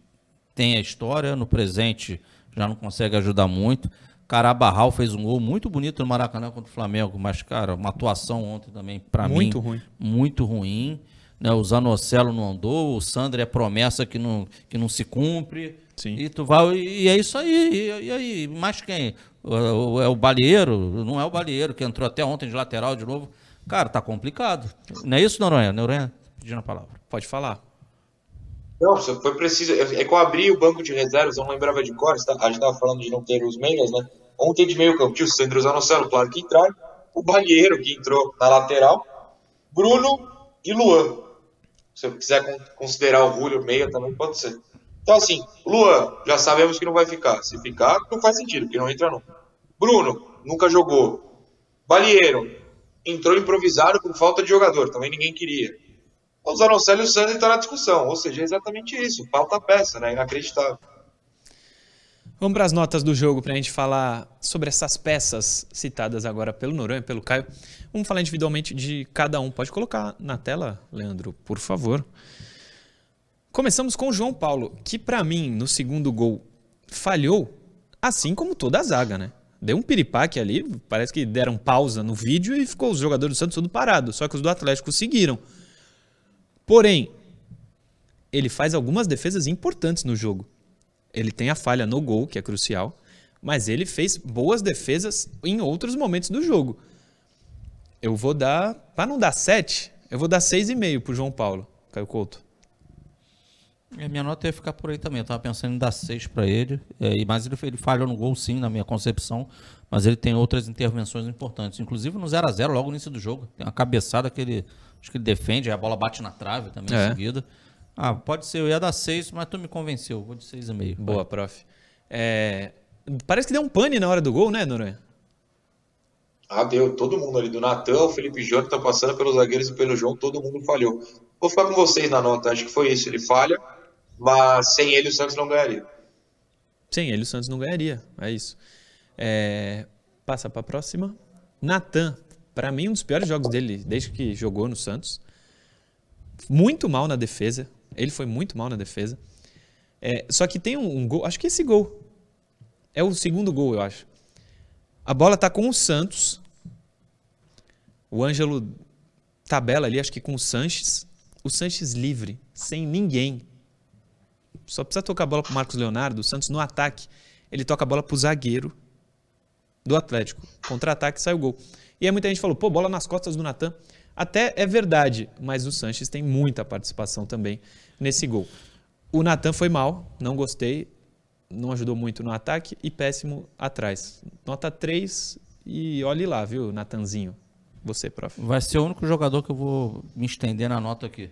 tem a história, no presente já não consegue ajudar muito. Carabarral fez um gol muito bonito no Maracanã contra o Flamengo, mas, cara, uma atuação ontem também, para mim, Muito ruim. muito ruim. Né? O Zanocelo não andou, o Sandro é promessa que não, que não se cumpre. Sim. E tu vai, e é isso aí. E, e aí, mais quem? O- o- É o Balieiro? Não é o Balieiro, que entrou até ontem de lateral de novo. Cara, tá complicado. Não é isso, Noronha? Noronha, pedindo a palavra. Pode falar. Não, foi preciso. É que eu abri o banco de reservas, eu não lembrava de cor. A gente estava falando de não ter os meias, né? Ontem de meio campo tinha o Sandro Zanocelo, claro que entraram. O Balheiro, que entrou na lateral. Bruno e Luan. Se eu quiser con- considerar o Julio meia, também pode ser. Então, assim, Luan, já sabemos que não vai ficar. Se ficar, não faz sentido, porque não entra não. Bruno, nunca jogou. Balheiro, entrou improvisado por falta de jogador, também ninguém queria. O Zanocelo e o Sandro estão na discussão, ou seja, é exatamente isso, falta peça, né? Inacreditável. Vamos para as notas do jogo para a gente falar sobre essas peças citadas agora pelo Noronha pelo Caio. Vamos falar individualmente de cada um. Pode colocar na tela, Leandro, por favor. Começamos com o João Paulo, que para mim, no segundo gol, falhou, assim como toda a zaga, né? Deu um piripaque ali, parece que deram pausa no vídeo e ficou os jogadores do Santos tudo parado. Só que os do Atlético seguiram. Porém, ele faz algumas defesas importantes no jogo. Ele tem a falha no gol, que é crucial, mas ele fez boas defesas em outros momentos do jogo. Eu vou dar, para não dar 7, eu vou dar 6,5 pro João Paulo, Caio Couto. A minha nota ia ficar por aí também. Eu tava pensando em dar seis para ele. É, mas ele, ele falhou no gol, sim, na minha concepção. Mas ele tem outras intervenções importantes. Inclusive no 0 a 0 logo no início do jogo. Tem uma cabeçada que ele, acho que ele defende, a bola bate na trave também É. em seguida. Ah, pode ser. Eu ia dar seis, mas tu me convenceu. Vou de seis e meio. Boa, prof. É, parece que deu um pane na hora do gol, né, Noronha? Ah, deu. Todo mundo ali, do Natan, o Felipe Júnior tá passando pelos zagueiros e pelo João, todo mundo falhou. Vou ficar com vocês na nota, acho que foi isso. Ele falha, mas sem ele o Santos não ganharia. Sem ele o Santos não ganharia, é isso. É, passa para a próxima. Natan, para mim um dos piores jogos dele desde que jogou no Santos. Muito mal na defesa, ele foi muito mal na defesa. É, só que tem um, um gol, acho que esse gol é o segundo gol, eu acho. A bola tá com o Santos. O Ângelo tabela ali, acho que com o Sanches. O Sanches livre, sem ninguém. Só precisa tocar a bola pro Marcos Leonardo. O Santos no ataque, ele toca a bola pro zagueiro do Atlético. Contra-ataque sai o gol. E aí muita gente falou, pô, bola nas costas do Natan. Até é verdade, mas o Sanches tem muita participação também nesse gol. O Natan foi mal, não gostei, não ajudou muito no ataque e péssimo atrás. Nota 3 e olhe lá, viu, Natanzinho. Você, prof. Vai ser o único jogador que eu vou me estender na nota aqui.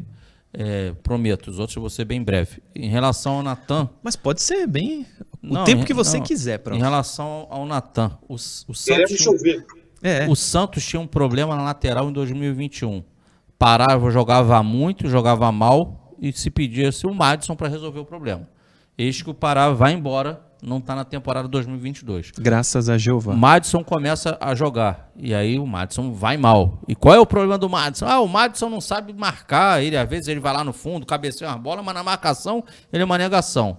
É, prometo, os outros eu vou ser bem breve. Em relação ao Natan, Mas pode ser bem o Não, tempo em- que você não, quiser, prof. Em relação ao Natan, o, o Santos, Queremos chover. É, o Santos tinha um problema na lateral em 2021. Parava, jogava muito, jogava mal e se pedisse o Madison para resolver o problema. Eis que o Pará vai embora, não está na temporada 2022. graças a O Jeová. Madison começa a jogar. E aí o Madison vai mal. E qual é o problema do Madison? Ah, o Madison não sabe marcar. Ele, às vezes, ele vai lá no fundo, cabeceia uma bola, mas na marcação ele é uma negação.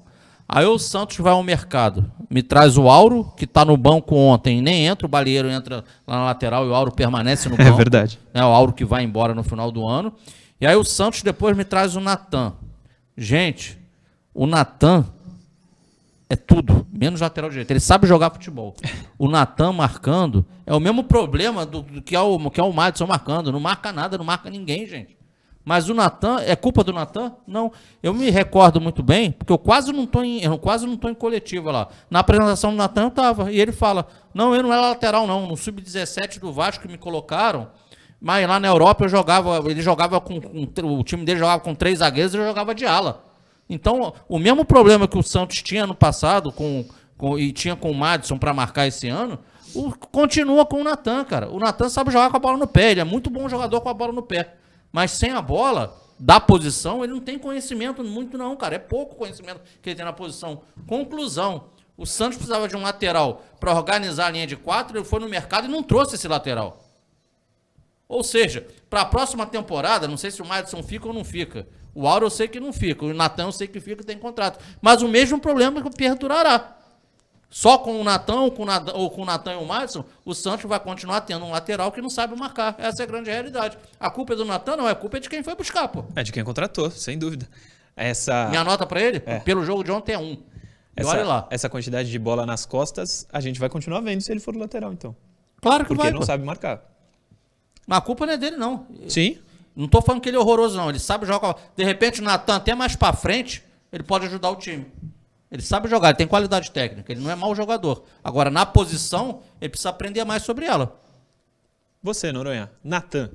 Aí o Santos vai ao mercado. Me traz o Auro, que tá no banco ontem, nem entra, o Balieiro entra lá na lateral e o Auro permanece no [LAUGHS] É banco. verdade. né, o Auro que vai embora no final do ano. E aí o Santos depois me traz o Natan. Gente, o Natan é tudo, menos lateral direito. Ele sabe jogar futebol. O Natan marcando é o mesmo problema do, do que é o que é o Madison marcando. Não marca nada, não marca ninguém, gente. Mas o Natan, é culpa do Natan? Não. Eu me recordo muito bem, porque eu quase não estou em, eu quase não tô em coletiva lá. Na apresentação do Natan eu tava, e ele fala: "Não, eu não era lateral não, no sub-17 do Vasco que me colocaram, mas lá na Europa eu jogava, ele jogava com, com o time dele jogava com três zagueiros eu jogava de ala. Então, o mesmo problema que o Santos tinha no passado com, com e tinha com o Madison para marcar esse ano, o, continua com o Natan, cara. O Natan sabe jogar com a bola no pé, ele é muito bom jogador com a bola no pé. Mas sem a bola, da posição, ele não tem conhecimento muito não, cara. É pouco conhecimento que ele tem na posição. Conclusão, o Santos precisava de um lateral para organizar a linha de quatro, ele foi no mercado e não trouxe esse lateral. Ou seja, para a próxima temporada, não sei se o Madison fica ou não fica. O Auro eu sei que não fica, o Natan eu sei que fica e tem contrato. Mas o mesmo problema que perdurará. Só com o Natan ou com o Natan e o Madison, o Santos vai continuar tendo um lateral que não sabe marcar. Essa é a grande realidade. A culpa é do Natan, não, é culpa é de quem foi buscar, pô. É de quem contratou, sem dúvida. Essa... Minha nota para ele, é. pelo jogo de ontem, é um. Essa, olha lá. Essa quantidade de bola nas costas, a gente vai continuar vendo se ele for o lateral, então. Claro que Porque vai. Porque não sabe marcar. Mas a culpa não é dele, não. Sim. Não tô falando que ele é horroroso, não. Ele sabe jogar. De repente, o Natan, até mais para frente, ele pode ajudar o time. Ele sabe jogar, ele tem qualidade técnica, ele não é mau jogador. Agora, na posição, ele precisa aprender mais sobre ela. Você, Noronha. Natan.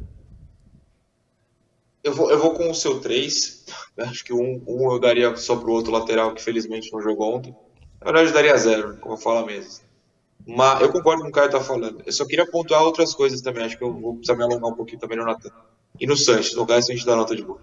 Eu vou, eu vou com o seu 3. Acho que um, um eu daria só pro outro lateral, que felizmente não jogou ontem. Na verdade, eu daria zero, como eu falo mesmo. Mas eu concordo com o que o Caio tá falando. Eu só queria pontuar outras coisas também. Acho que eu vou precisar me alongar um pouquinho também no Natan. E no Sanches, no caso, a gente dá nota de boa.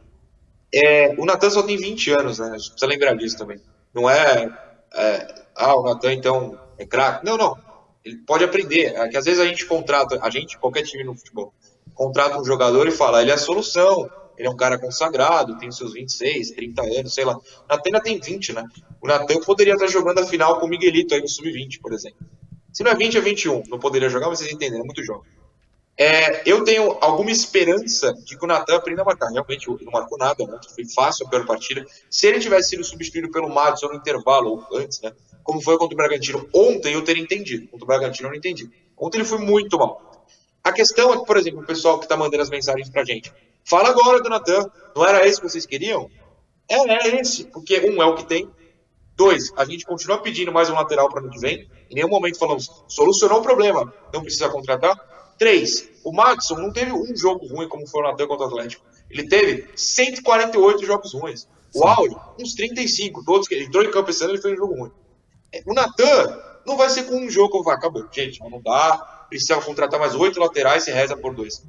É, o Natan só tem 20 anos, né? A gente precisa lembrar disso também. Não é, é ah, o Natan então é craque. Não, não. Ele pode aprender. É que às vezes a gente contrata, a gente, qualquer time no futebol, contrata um jogador e fala, ele é a solução. Ele é um cara consagrado, tem seus 26, 30 anos, sei lá. Natan tem 20, né? O Natan poderia estar jogando a final com o Miguelito aí no Sub-20, por exemplo. Se não é 20, é 21. Não poderia jogar, mas vocês entenderam, é muito jovem. É, eu tenho alguma esperança de que o Natan aprenda a marcar. Realmente, não marcou nada, né? foi fácil a pior partida. Se ele tivesse sido substituído pelo Madison no intervalo, ou antes, né? Como foi contra o Bragantino ontem, eu teria entendido. Contra o Bragantino, eu não entendi. Ontem ele foi muito mal. A questão é que, por exemplo, o pessoal que está mandando as mensagens pra gente. Fala agora do Natan. Não era esse que vocês queriam? É, é esse. Porque, um, é o que tem. Dois, a gente continua pedindo mais um lateral para ano que vem. Em nenhum momento falamos, solucionou o problema, não precisa contratar. Três, o Maxson não teve um jogo ruim como foi o Natan contra o Atlético. Ele teve 148 jogos ruins. O Áureo, uns 35. Todos que ele entrou em campo esse ano, ele fez um jogo ruim. É, o Natan não vai ser com um jogo como vai. Acabou. Gente, não dá. Precisa contratar mais oito laterais e reza por dois.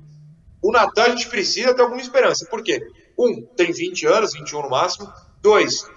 O Natan a gente precisa ter alguma esperança. Por quê? Um, tem 20 anos, 21 no máximo. Dois,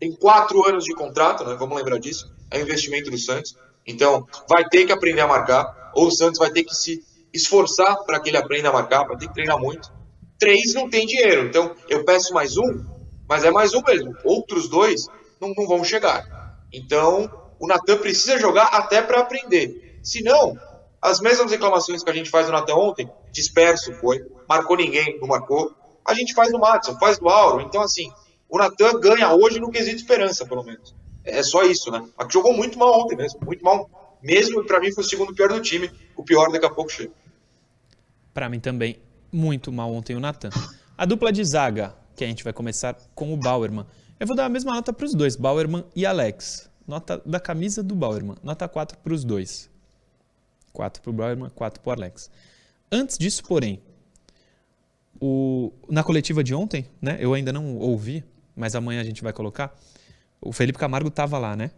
tem quatro anos de contrato, né? Vamos lembrar disso. É investimento do Santos. Então, vai ter que aprender a marcar, ou o Santos vai ter que se esforçar para que ele aprenda a marcar, vai ter que treinar muito. Três não tem dinheiro, então eu peço mais um, mas é mais um mesmo. Outros dois não, não vão chegar. Então, o Natan precisa jogar até para aprender. Se não, as mesmas reclamações que a gente faz do Natan ontem, disperso foi, marcou ninguém, não marcou, a gente faz no Matson, faz do Auro. Então, assim, o Natan ganha hoje no quesito esperança, pelo menos. É só isso, né? Mas jogou muito mal ontem mesmo, muito mal. Mesmo para mim foi o segundo pior do time, o pior daqui a pouco chega. Para mim também, muito mal ontem o Natan. A dupla de zaga, que a gente vai começar com o Bauerman. Eu vou dar a mesma nota para os dois, Bauerman e Alex. Nota da camisa do Bauerman. Nota 4 para os dois. 4 para o Bauerman, 4 para o Alex. Antes disso, porém, o, na coletiva de ontem, né, eu ainda não ouvi, mas amanhã a gente vai colocar, o Felipe Camargo estava lá, né?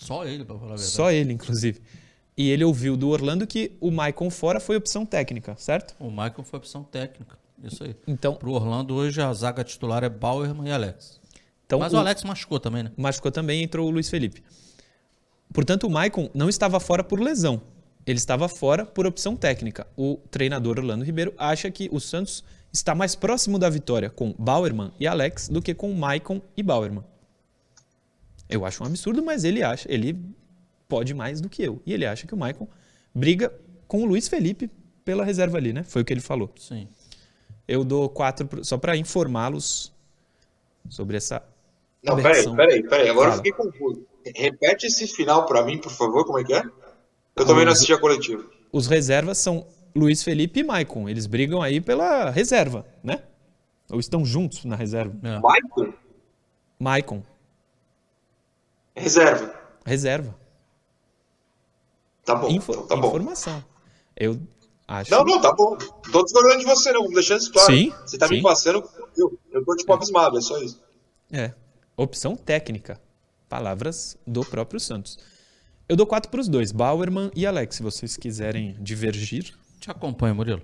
Só ele, para falar a verdade. Só ele, inclusive. E ele ouviu do Orlando que o Maicon fora foi opção técnica, certo? O Maicon foi opção técnica. Isso aí. Então, Pro Orlando hoje a zaga titular é Bauerman e Alex. então Mas o Alex machucou também, né? machucou também entrou o Luiz Felipe. Portanto, o Maicon não estava fora por lesão. Ele estava fora por opção técnica. O treinador Orlando Ribeiro acha que o Santos está mais próximo da vitória com Bauerman e Alex do que com Maicon e Bauerman. Eu acho um absurdo, mas ele acha, ele pode mais do que eu. E ele acha que o Maicon briga com o Luiz Felipe pela reserva ali, né? Foi o que ele falou. Sim. Eu dou quatro pro- só para informá-los sobre essa Não, peraí, peraí, peraí. Agora eu fiquei confuso. repete esse final pra mim, por favor, como é que é? Eu também não assisti a coletiva. Os reservas são Luiz Felipe e Maicon. Eles brigam aí pela reserva, né? Ou estão juntos na reserva. É. Michael? Maicon, Reserva. reserva. Tá bom, Info- então tá bom. Informação. Eu acho. Não, não, tá bom. Tô discordando de você, não. Vou deixar isso claro. Sim, Você tá sim. me passando. Eu, eu tô tipo abismado, é só isso. É. Opção técnica. Palavras do próprio Santos. Eu dou quatro para os dois, Bauerman e Alex, se vocês quiserem divergir. Te acompanha, Murilo.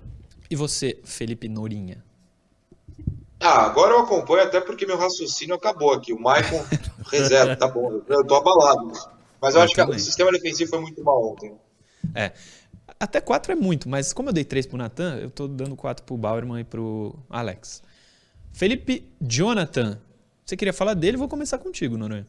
E você, Felipe Norinha? Ah, agora eu acompanho até porque meu raciocínio acabou aqui. O Maicon [LAUGHS] reserva, tá bom. Eu tô abalado. Mas eu Eu acho que também. o sistema defensivo foi muito mal ontem. É. Até quatro é muito, mas como eu dei três pro Natan, eu tô dando quatro pro Bauerman e pro Alex. Felipe Jonathan. Você queria falar dele? Vou começar contigo, Noronha.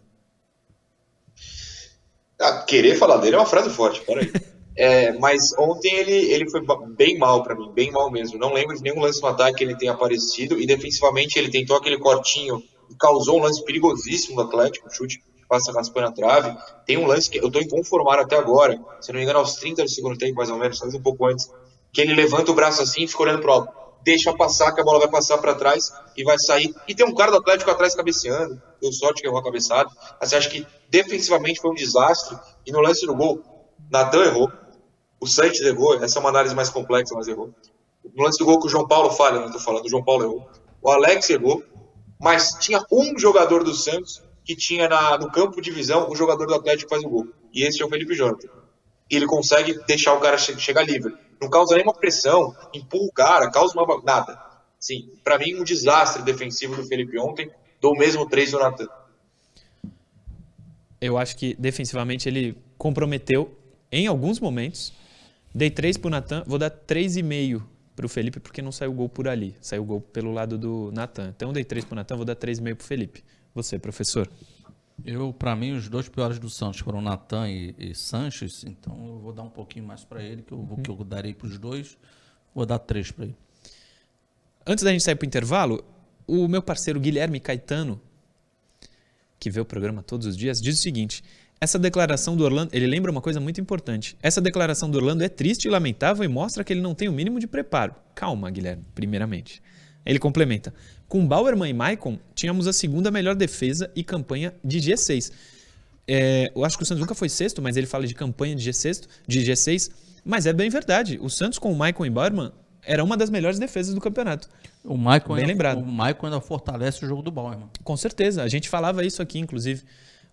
Ah, querer falar dele é uma frase forte, peraí. [LAUGHS] É, mas ontem ele, ele foi bem mal pra mim, bem mal mesmo. Não lembro de nenhum lance no ataque que ele tenha aparecido. E defensivamente ele tentou aquele cortinho e causou um lance perigosíssimo do Atlético, chute que passa raspando a trave. Tem um lance que eu tô inconformado até agora, se não me engano, aos 30 do segundo tempo, mais ou menos, talvez um pouco antes, que ele levanta o braço assim e fica olhando pro alto. Deixa passar, que a bola vai passar pra trás e vai sair. E tem um cara do Atlético atrás cabeceando. Deu sorte que errou a cabeçada. Eu acho que defensivamente foi um desastre. E no lance do gol, Natan errou. O Santos errou. Essa é uma análise mais complexa, mas errou. No lance do gol que o João Paulo falha, não tô falando, o João Paulo errou. O Alex errou. Mas tinha um jogador do Santos que tinha na- no campo de visão o jogador do Atlético faz o gol. E esse é o Felipe Jonathan. E ele consegue deixar o cara che chegar livre. Não causa nenhuma pressão, empurra o cara, causa uma. nada. Sim, pra mim, um desastre defensivo do Felipe ontem. Dou mesmo três do Natan. Eu acho que defensivamente ele comprometeu em alguns momentos. Dei três pro Natan, vou dar três e meio pro Felipe, porque não saiu gol por ali. Saiu gol pelo lado do Natan. Então eu dei três pro Natan, vou dar três e meio pro Felipe. Você, professor. Eu, pra mim, os dois piores do Santos foram Natan e, e Sanches, então eu vou dar um pouquinho mais pra ele, que eu, vou- que eu darei pros dois. Vou dar três pra ele. Antes da gente sair pro intervalo, o meu parceiro Guilherme Caetano, que vê o programa todos os dias, diz o seguinte: essa declaração do Orlando, ele lembra uma coisa muito importante. Essa declaração do Orlando é triste e lamentável e mostra que ele não tem o mínimo de preparo. Calma, Guilherme, primeiramente. Ele complementa: com Bauerman e Maicon, tínhamos a segunda melhor defesa e campanha de G6. É, eu acho que o Santos nunca foi sexto, mas ele fala de campanha de G6, de G6. Mas é bem verdade. O Santos com o Maicon e Bauerman era uma das melhores defesas do campeonato. O Michael, Bem ainda, lembrado. o Michael ainda fortalece o jogo do Bauerman. Com certeza, a gente falava isso aqui, inclusive.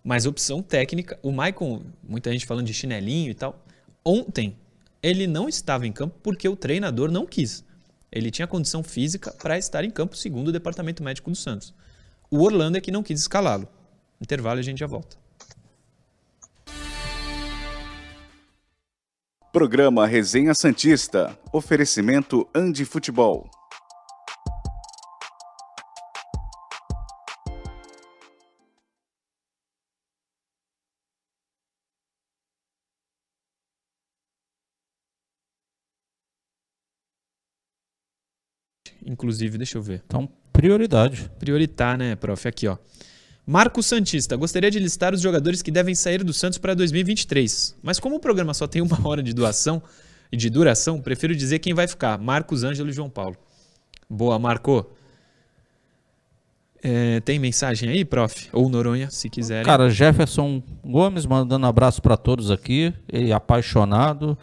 Mas opção técnica, o Maicon, muita gente falando de chinelinho e tal. Ontem, ele não estava em campo porque o treinador não quis. Ele tinha condição física para estar em campo, segundo o departamento médico do Santos. O Orlando é que não quis escalá-lo. Intervalo e a gente já volta. Programa Resenha Santista. Oferecimento Andi Futebol. Inclusive, deixa eu ver. Então, prioridade. Prioritar, né, prof? Aqui, ó. Marco Santista, gostaria de listar os jogadores que devem sair do Santos para 2023. Mas como o programa só tem uma [LAUGHS] hora de doação e de duração, prefiro dizer quem vai ficar: Marcos Ângelo e João Paulo. Boa, Marco. É, tem mensagem aí, prof? Ou Noronha, se quiserem. Cara, Jefferson Gomes mandando abraço pra todos aqui. Ele é apaixonado.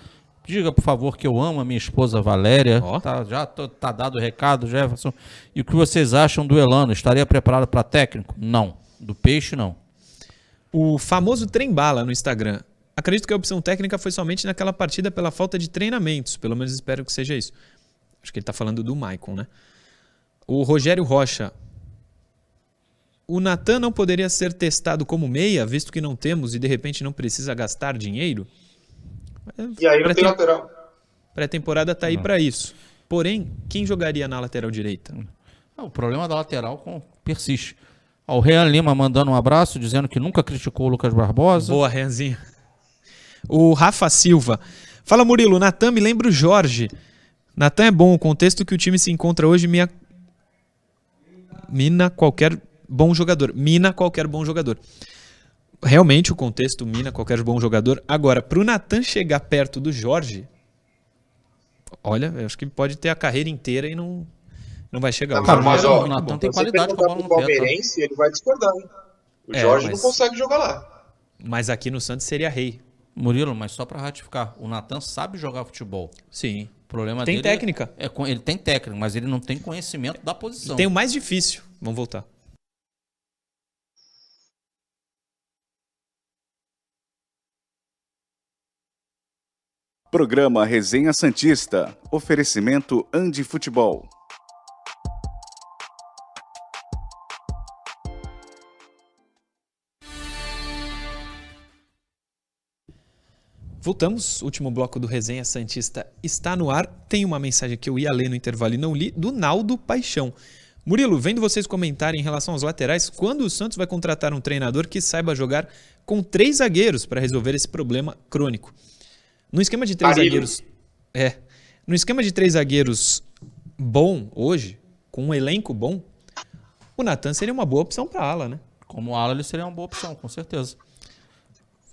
Diga, por favor, que eu amo a minha esposa Valéria. Ó. Tá, já tô- tá dado o recado, Jefferson. E o que vocês acham do Elano? Estaria preparado para técnico? Não. Do Peixe, não. O famoso trem bala no Instagram. Acredito que a opção técnica foi somente naquela partida pela falta de treinamentos. Pelo menos espero que seja isso. Acho que ele tá falando do Maicon, né? O Rogério Rocha. O Natan não poderia ser testado como meia, visto que não temos e de repente não precisa gastar dinheiro? E aí não tem lateral. Pré-temporada tá aí pra isso. Porém, quem jogaria na lateral direita? Ah, O problema da lateral com- persiste. Ó, o Rean Lima mandando um abraço, dizendo que nunca criticou o Lucas Barbosa. Boa, Renzinho. O Rafa Silva. Fala, Murilo. Natan me lembra o Jorge. Natan é bom. O contexto que o time se encontra hoje minha... mina qualquer bom jogador. Mina qualquer bom jogador. Realmente o contexto mina qualquer bom jogador. Agora, pro Natan chegar perto do Jorge, olha, eu acho que pode ter a carreira inteira e não, não vai chegar. Não, O cara, Jorge mas, é ó, o Natan tem qualidade com a bola no pé, tá? palmeirense, ele vai discordar, hein? O É, Jorge mas- não consegue jogar lá. Mas aqui no Santos seria rei. Murilo, mas só pra ratificar, o Natan sabe jogar futebol. Sim. O problema Tem dele é- técnica. É, com- ele tem técnica, mas ele não tem conhecimento da posição. Tem o mais difícil. Vamos voltar. Programa Resenha Santista. Oferecimento Andi Futebol. Voltamos, último bloco do Resenha Santista está no ar. Tem uma mensagem que eu ia ler no intervalo e não li, do Naldo Paixão. Murilo, vendo vocês comentarem em relação aos laterais, quando o Santos vai contratar um treinador que saiba jogar com três zagueiros para resolver esse problema crônico? No esquema de três Carilho. zagueiros. É. No esquema de três zagueiros bom hoje, com um elenco bom, o Natan seria uma boa opção para ala, né? Como ala, ele seria uma boa opção, com certeza.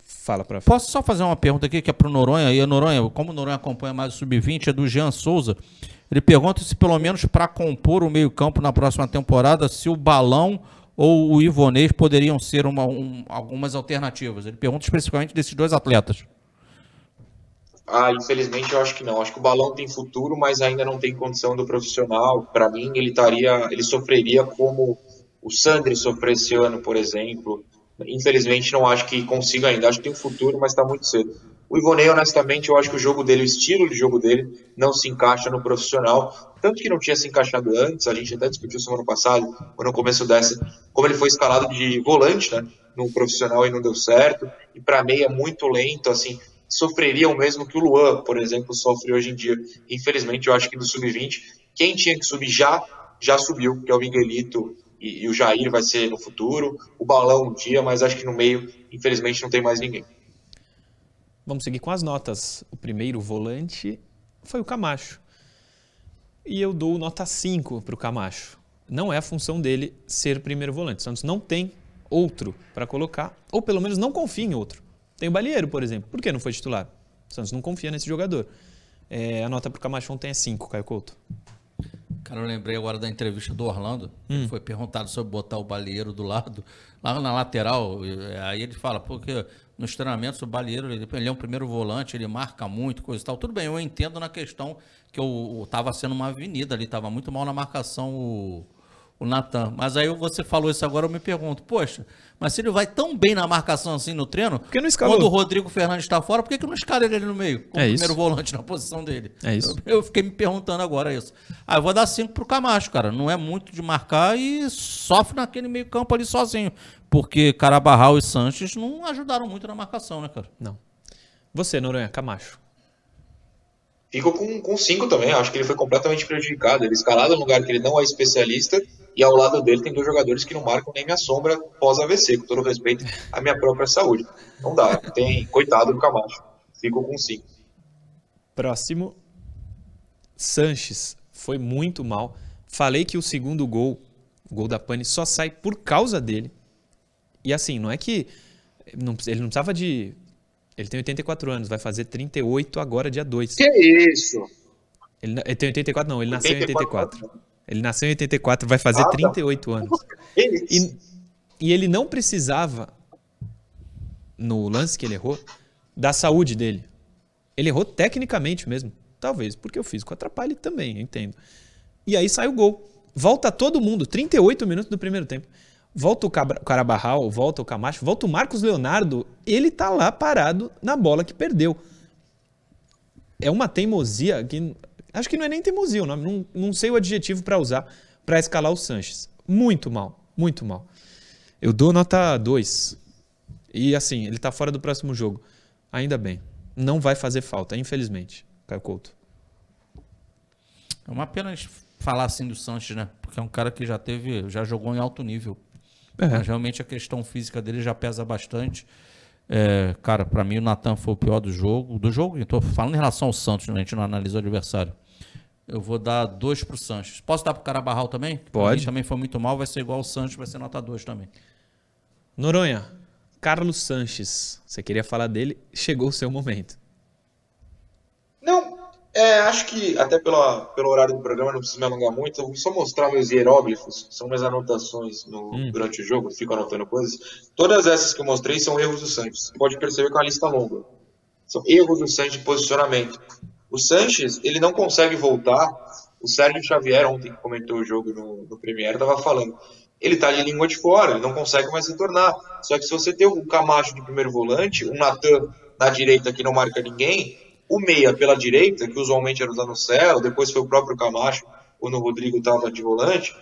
Fala para Posso só fazer uma pergunta aqui que é pro Noronha? E a Noronha, como o Noronha acompanha mais o Sub-20, é do Jean Souza. Ele pergunta se pelo menos para compor o meio-campo na próxima temporada, se o Balão ou o Ivonês poderiam ser uma- um- algumas alternativas. Ele pergunta especificamente desses dois atletas. Ah, infelizmente eu acho que não. Acho que o Balão tem futuro, mas ainda não tem condição do profissional. Para mim, ele estaria, ele sofreria como o Sandri sofreu esse ano, por exemplo. Infelizmente, não acho que consiga ainda. Acho que tem futuro, mas está muito cedo. O Ivonei, honestamente, eu acho que o jogo dele, o estilo de jogo dele, não se encaixa no profissional. Tanto que não tinha se encaixado antes, a gente até discutiu semana passada, ou no começo dessa, como ele foi escalado de volante, né, no profissional e não deu certo. E para meia muito lento, assim, sofreria o mesmo que o Luan, por exemplo, sofre hoje em dia. Infelizmente, eu acho que no sub-20, quem tinha que subir já, já subiu, que é o Miguelito e, e o Jair vai ser no futuro, o Balão um dia, mas acho que no meio, infelizmente, não tem mais ninguém. Vamos seguir com as notas. O primeiro volante foi o Camacho. E eu dou nota 5 para o Camacho. Não é a função dele ser primeiro volante. O Santos não tem outro para colocar, ou pelo menos não confia em outro. Tem o Balieiro, por exemplo. Por que não foi titular? O Santos não confia nesse jogador. É, a nota para o Camacho ontem é 5, Caio Couto. Cara, eu lembrei agora da entrevista do Orlando. Ele foi perguntado sobre botar o baleiro do lado, lá na lateral. e, Aí ele fala, porque nos treinamentos o baleiro, ele, ele é um primeiro volante, ele marca muito, coisa e tal. Tudo bem, eu entendo na questão que eu, tava sendo uma avenida ali, tava muito mal na marcação o, o Natan. Mas aí você falou isso agora, eu me pergunto, poxa, mas se ele vai tão bem na marcação assim no treino, Por que não escalou? quando o Rodrigo Fernandes está fora, por que, que não escala ele ali no meio? Como É isso. primeiro volante na posição dele. É isso. Eu, eu fiquei me perguntando agora isso. Ah, eu vou dar 5 pro Camacho, cara. Não é muito de marcar e sofre naquele meio campo ali sozinho. Porque Carabarral e Sanches não ajudaram muito na marcação, né, cara? Não. Você, Noronha, Camacho. Fico com, com cinco também, acho que ele foi completamente prejudicado. Ele escalado num lugar que ele não é especialista, e ao lado dele tem dois jogadores que não marcam nem minha sombra pós-AVC, com todo respeito à minha própria saúde. Não dá, tem coitado do Camacho. Fico com cinco. Próximo, Sanches foi muito mal. Falei que o segundo gol, o gol da Pane, só sai por causa dele. E assim, não é que não- ele não precisava de. Ele tem 84 anos, vai fazer 38 agora, dia 2. Que isso? Ele, ele tem 84, não, ele nasceu em 84 84. Ele nasceu em 84, vai fazer Ah, tá. 38 anos. Que isso? E, e ele não precisava, no lance que ele errou, da saúde dele. Ele errou tecnicamente mesmo. Talvez porque o físico atrapalhe também, eu entendo. E aí sai o gol. Volta todo mundo, 38 minutos do primeiro tempo. Volta o Carabarral, volta o Camacho, volta o Marcos Leonardo. Ele tá lá parado na bola que perdeu. É uma teimosia que. Acho que não é nem teimosia o nome, não, não sei o adjetivo para usar para escalar o Sanches. Muito mal, muito mal. Eu dou nota 2. E assim, ele tá fora do próximo jogo. Ainda bem. Não vai fazer falta, infelizmente. Caio Couto. É uma pena falar assim do Sanches, né? Porque é um cara que já teve, já jogou em alto nível. É. Mas realmente a questão física dele já pesa bastante. É, cara, pra mim o Natan foi o pior do jogo. Do jogo, eu tô falando em relação ao Santos, né? a gente não analisa o adversário. Eu vou dar dois pro Sanches. Posso dar pro Carabarral também? Pode. também foi muito mal, vai ser igual o Sanches, vai ser nota 2 também. Noronha, Carlos Sanches. Você queria falar dele, chegou o seu momento. Não, é, acho que até pela, pelo horário do programa não preciso me alongar muito. Eu vou só mostrar meus hieróglifos, são minhas anotações no, hum. durante o jogo, eu fico anotando coisas. Todas essas que eu mostrei são erros do Sanches. Você pode perceber que é uma lista longa. São erros do Sanches de posicionamento. O Sanches, ele não consegue voltar. O Sérgio Xavier, ontem que comentou o jogo no, no Premier, estava falando. Ele está de língua de fora, ele não consegue mais retornar. Só que se você tem o Camacho de primeiro volante, o Natan na direita que não marca ninguém, o meia pela direita, que usualmente era o Zanocelo, depois foi o próprio Camacho, quando o Rodrigo estava de volante,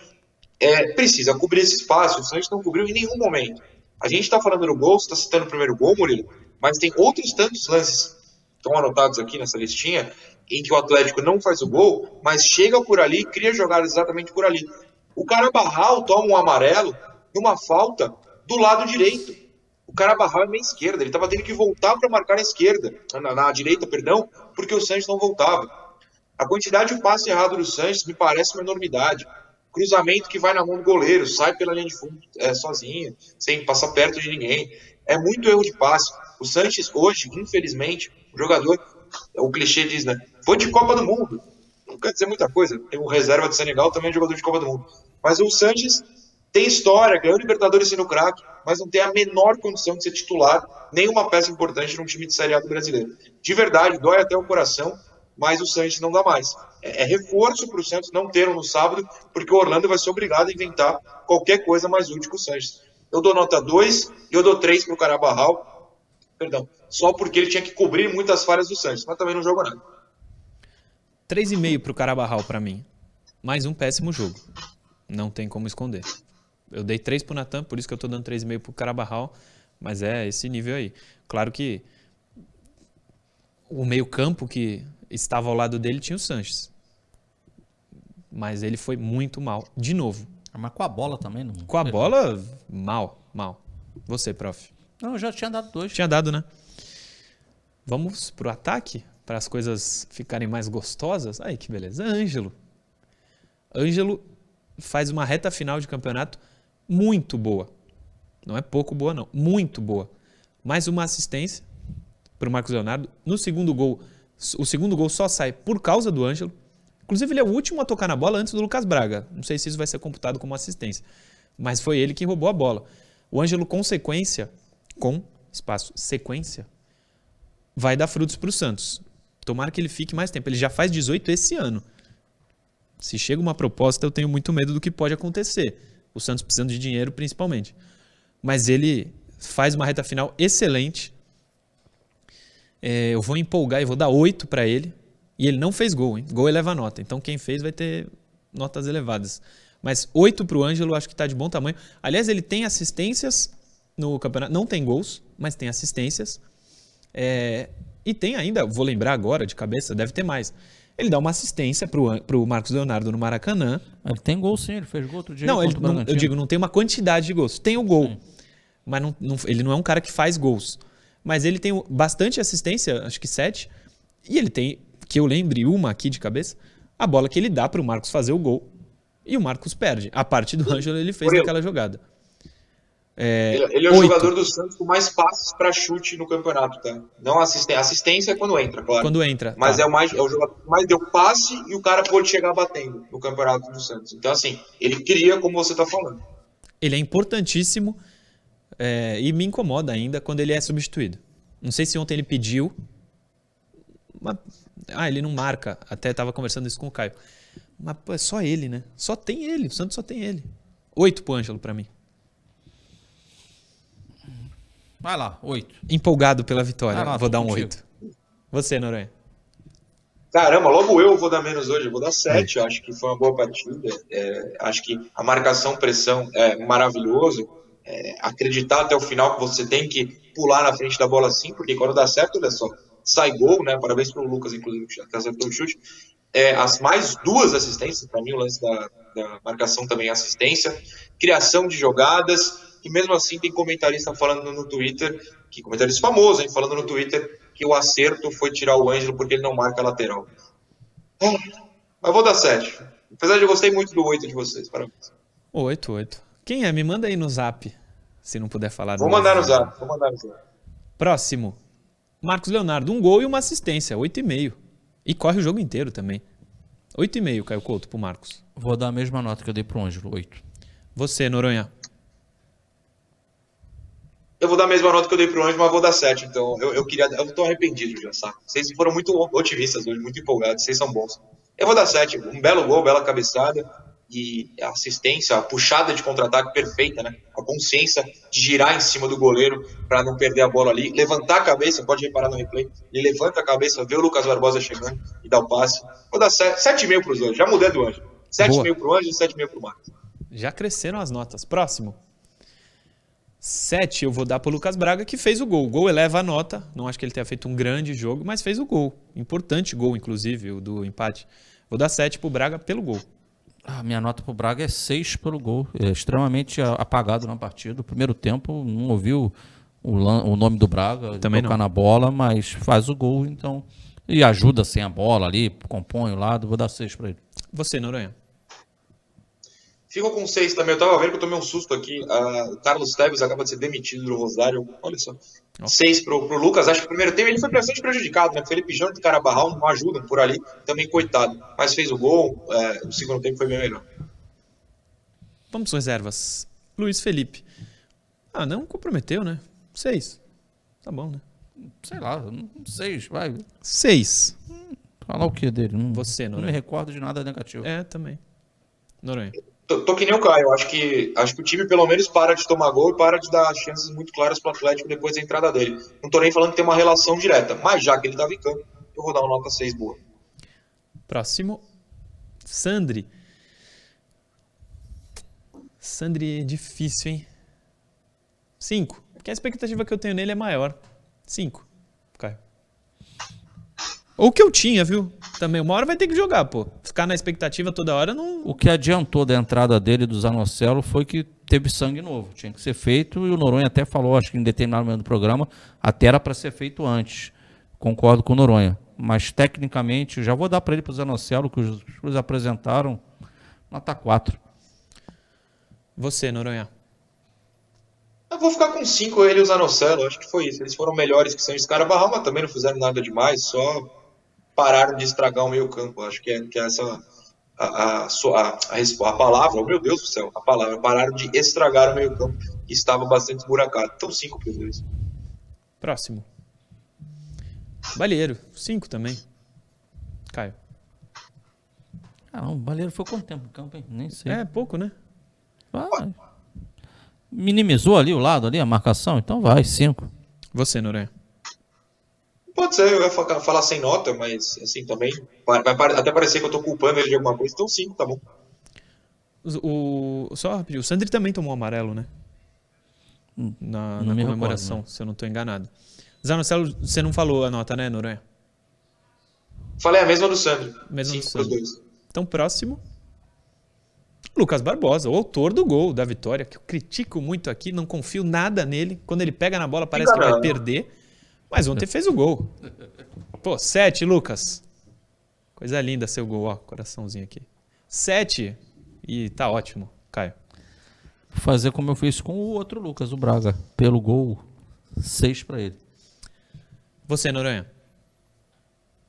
é, precisa cobrir esse espaço. O Santos não cobriu em nenhum momento. A gente está falando no gol, você está citando o primeiro gol, Murilo, mas tem outros tantos lances estão anotados aqui nessa listinha, em que o Atlético não faz o gol, mas chega por ali, cria jogadas exatamente por ali. O cara Barral toma um amarelo numa falta do lado direito. O cara Barral é meia esquerda, ele estava tendo que voltar para marcar na esquerda, na, na, direita, perdão, porque o Sanches não voltava. A quantidade de passe errado do Sanches me parece uma enormidade. Cruzamento que vai na mão do goleiro, sai pela linha de fundo é, sozinho, sem passar perto de ninguém. É muito erro de passe. O Sanches hoje, infelizmente, o jogador, o clichê diz, né? Foi de Copa do Mundo. Não quer dizer muita coisa. Tem o reserva do Senegal, também é jogador de Copa do Mundo. Mas o Sanches tem história, ganhou Libertadores sendo craque, mas não tem a menor condição de ser titular, nenhuma peça importante num time de Série A do brasileiro. De verdade, dói até o coração, mas o Santos não dá mais. É, é reforço para o Santos não ter um no sábado, porque o Orlando vai ser obrigado a inventar qualquer coisa mais útil que o Santos. Eu dou nota 2 e eu dou 3 para o Carabarral, perdão, só porque ele tinha que cobrir muitas falhas do Santos, mas também não jogou nada. 3,5 para o Carabarral para mim. Mais um péssimo jogo. Não tem como esconder. Eu dei 3 pro Natan, por isso que eu tô dando 3,5 pro Carabarral, mas é esse nível aí. Claro que o meio-campo que estava ao lado dele tinha o Sanches. Mas ele foi muito mal, de novo. Ah, mas com a bola também não. Com a bola, mal, mal. Você, prof. Não, eu já tinha dado dois. Tinha dado, né? Vamos pro ataque? Para as coisas ficarem mais gostosas? Aí, que beleza. Ângelo. Ângelo faz uma reta final de campeonato muito boa. Não é pouco boa, não. Muito boa. Mais uma assistência para o Marcos Leonardo. No segundo gol, o segundo gol só sai por causa do Ângelo. Inclusive, ele é o último a tocar na bola antes do Lucas Braga. Não sei se isso vai ser computado como assistência. Mas foi ele que roubou a bola. O Ângelo, com sequência, com espaço, sequência, vai dar frutos para o Santos. Tomara que ele fique mais tempo. Ele já faz 18 esse ano. Se chega uma proposta, eu tenho muito medo do que pode acontecer o Santos precisando de dinheiro principalmente. Mas ele faz uma reta final excelente. É, eu vou empolgar e vou dar 8 para ele. E ele não fez gol, hein? Gol eleva nota. Então quem fez vai ter notas elevadas. Mas 8 para o Ângelo, acho que está de bom tamanho. Aliás, ele tem assistências no campeonato. Não tem gols, mas tem assistências. É, e tem ainda, vou lembrar agora de cabeça, deve ter mais. Ele dá uma assistência pro, pro Marcos Leonardo no Maracanã. Ele tem gol sim, ele fez gol outro dia. Não, ele, não eu digo, não tem uma quantidade de gols. Tem o gol, sim. mas não, não, ele não é um cara que faz gols. Mas ele tem bastante assistência, acho que sete. E ele tem, que eu lembre uma aqui de cabeça, a bola que ele dá pro Marcos fazer o gol. E o Marcos perde. A parte do Ângelo ele fez naquela jogada. É, ele, ele, é o oito. jogador do Santos com mais passes para chute no campeonato, tá? Não assistência. Assistência é quando entra, claro. Quando entra. Mas tá. é, o mais, é o jogador que mais deu passe e o cara pôde chegar batendo no campeonato do Santos. Então, assim, ele queria, como você tá falando. Ele é importantíssimo é, e me incomoda ainda quando ele é substituído. Não sei se ontem ele pediu. Mas, ah, ele não marca. Até tava conversando isso com o Caio. Mas pô, é só ele, né? Só tem ele. O Santos só tem ele. Oito pro Ângelo para mim. Vai lá, oito. Empolgado pela vitória. Lá, vou dar um oito. Você, Noronha. Caramba, logo eu vou dar menos hoje, eu vou dar sete. É. Acho que foi uma boa partida. É, acho que a marcação, pressão é maravilhoso. É, acreditar até o final que você tem que pular na frente da bola assim, porque quando dá certo, olha só, sai gol, né? Parabéns pro Lucas, inclusive, que acertou o chute. É, as mais duas assistências, para mim, o lance da, da marcação também é assistência. Criação de jogadas e mesmo assim tem comentarista falando no Twitter, que comentarista famoso, hein, falando no Twitter que o acerto foi tirar o Ângelo porque ele não marca lateral. É, mas vou dar 7. Apesar de eu gostei muito do 8 de vocês. Parabéns. 8, 8. Quem é? Me manda aí no zap. Se não puder falar. Vou mandar no zap, vou mandar no zap. Próximo. Marcos Leonardo, um gol e uma assistência, 8,5. E corre o jogo inteiro também. 8,5, Caio Couto, pro Marcos. Vou dar a mesma nota que eu dei pro Ângelo, 8. Você, Noronha. Eu vou dar a mesma nota que eu dei pro Anjo, mas vou dar 7. Então, eu, eu queria. Eu tô arrependido já, sabe? Vocês foram muito otimistas hoje, muito empolgados, vocês são bons. Eu vou dar 7. Um belo gol, bela cabeçada e a assistência, a puxada de contra-ataque perfeita, né? A consciência de girar em cima do goleiro para não perder a bola ali, levantar a cabeça, pode reparar no replay, ele levanta a cabeça, vê o Lucas Barbosa chegando e dá o passe. Vou dar 7,5 para os dois, já mudei do Anjo. 7,5 para o Anjo e 7,5 para o Marcos. Já cresceram as notas. Próximo. 7 eu vou dar para o Lucas Braga, que fez o gol. O gol eleva a nota. Não acho que ele tenha feito um grande jogo, mas fez o gol. Importante gol, inclusive, o do empate. Vou dar 7 para o Braga pelo gol. A minha nota para o Braga é 6 pelo gol. É extremamente apagado na partida. O primeiro tempo não ouviu o, o nome do Braga Também tocar não. na bola, mas faz o gol, então. E ajuda sem a bola ali, compõe o lado. Vou dar 6 para ele. Você, Noronha. Ficou com 6 também. Eu tava vendo que eu tomei um susto aqui. Ah, o Carlos Teves acaba de ser demitido do Rosário. Olha só. 6 pro, pro Lucas. Acho que o primeiro tempo ele foi bastante prejudicado, né? Felipe Jante e Carabarral não ajudam por ali. Também, coitado. Mas fez o gol. É, o segundo tempo foi bem melhor. Vamos reservas. Luiz Felipe. Ah, não comprometeu, né? 6. Tá bom, né? Sei lá, 6, vai. 6. Falar o que dele? Não, Você, não me Noronha. recordo de nada negativo. É, também. Noronha. Tô, tô que nem o Caio. Acho que, acho que o time pelo menos para de tomar gol e para de dar chances muito claras pro Atlético depois da entrada dele. Não tô nem falando que tem uma relação direta. Mas já que ele tava em campo, eu vou dar uma nota 6 boa. Próximo. Sandri. Sandri é difícil, hein? 5. Porque a expectativa que eu tenho nele é maior. 5. Caio. Ou que eu tinha, viu? Também. Uma hora vai ter que jogar, pô. Ficar na expectativa toda hora não. O que adiantou da entrada dele do Zanocelo foi que teve sangue novo. Tinha que ser feito e o Noronha até falou, acho que em determinado momento do programa, até era para ser feito antes. Concordo com o Noronha. Mas tecnicamente, já vou dar para ele para o Zanocelo, que os, os apresentaram, nota 4. Você, Noronha. Eu vou ficar com 5 ele e o Zanocelo. Acho que foi isso. Eles foram melhores que são esse cara Barral, mas também não fizeram nada demais. Só pararam de estragar o meio campo. Acho que é, que é essa a, a, a, a, a palavra. Oh, meu Deus do céu. A palavra. Pararam de estragar o meio campo. Que estava bastante esburacado. Então 5 para os dois. Próximo. Balheiro. 5 também. Caio. Ah, não, o Baleiro foi quanto tempo no campo, hein? Nem sei. É, pouco, né? Vai. Minimizou ali o lado, ali, a marcação, então vai, 5. Você, Noronha. Pode ser, eu ia falar sem nota, mas assim também. Vai, até parecer que eu tô culpando ele de alguma coisa, então 5, tá bom. O, o, só rapidinho, o Sandri também tomou amarelo, né? Na, na comemoração, recordo, se eu não tô enganado. Zanocelo, você não falou a nota, né, Noronha? Falei a mesma do Sandro. Mesma do Cinco Sandro. pros dois. Então, próximo. Lucas Barbosa, o autor do gol da vitória, que eu critico muito aqui, não confio nada nele. Quando ele pega na bola, parece que vai perder. Mas ontem fez o gol. Pô, sete, Lucas. Coisa linda seu gol, ó, coraçãozinho aqui. Sete. E tá ótimo, Caio. Fazer como eu fiz com o outro Lucas, o Braga. Pelo gol, seis para ele. Você, Noronha.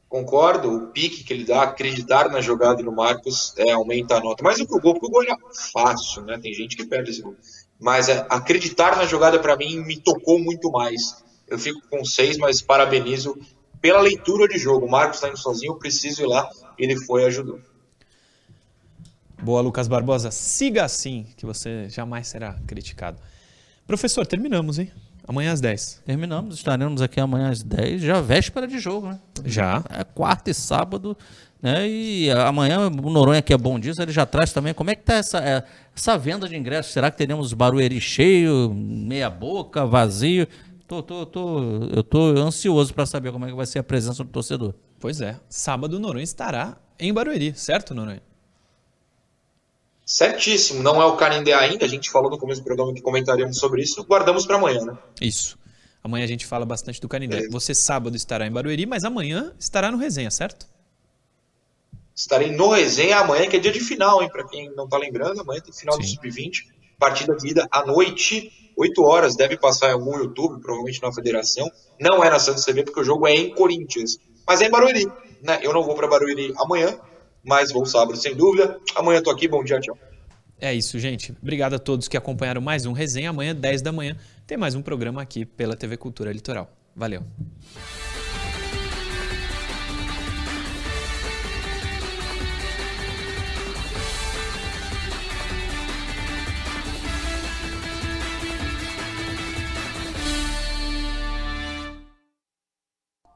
Concordo, o pique que ele dá, acreditar na jogada do Marcos é, aumenta a nota. Mas o que o gol, porque o gol é fácil, né? Tem gente que perde esse gol. Mas é, acreditar na jogada para mim me tocou muito mais. Eu fico com seis, mas parabenizo pela leitura de jogo. O Marcos está indo sozinho, eu preciso ir lá. Ele foi e ajudou. Boa, Lucas Barbosa. Siga assim, que você jamais será criticado. Professor, terminamos, hein? Amanhã às 10. Terminamos, estaremos aqui amanhã às 10, já véspera de jogo, né? Já. É quarta e sábado, né? E amanhã o Noronha, que é bom disso, ele já traz também. Como é que tá essa, é, essa venda de ingressos? Será que teremos Barueri cheio, meia boca, vazio? Tô, tô, tô, eu tô ansioso para saber como é que vai ser a presença do torcedor. Pois é. Sábado o Noronha estará em Barueri, certo, Noronha? Certíssimo, não é o Canindé ainda, a gente falou no começo do programa que comentaríamos sobre isso, guardamos para amanhã, né? Isso. Amanhã a gente fala bastante do Canindé. É. Você sábado estará em Barueri, mas amanhã estará no Resenha, certo? Estarei no Resenha amanhã, que é dia de final, hein? Para quem não tá lembrando, amanhã tem final Sim. do Sub-20. Partida de ida à noite, 8 horas, deve passar em algum YouTube, provavelmente na Federação. Não é na Santos TV, porque o jogo é em Corinthians. Mas é em Barueri, né? Eu não vou para Barueri amanhã, mas vou sábado, sem dúvida. Amanhã tô aqui, bom dia, tchau. É isso, gente. Obrigado a todos que acompanharam mais um Resenha. Amanhã, 10 da manhã, tem mais um programa aqui pela TV Cultura Litoral. Valeu.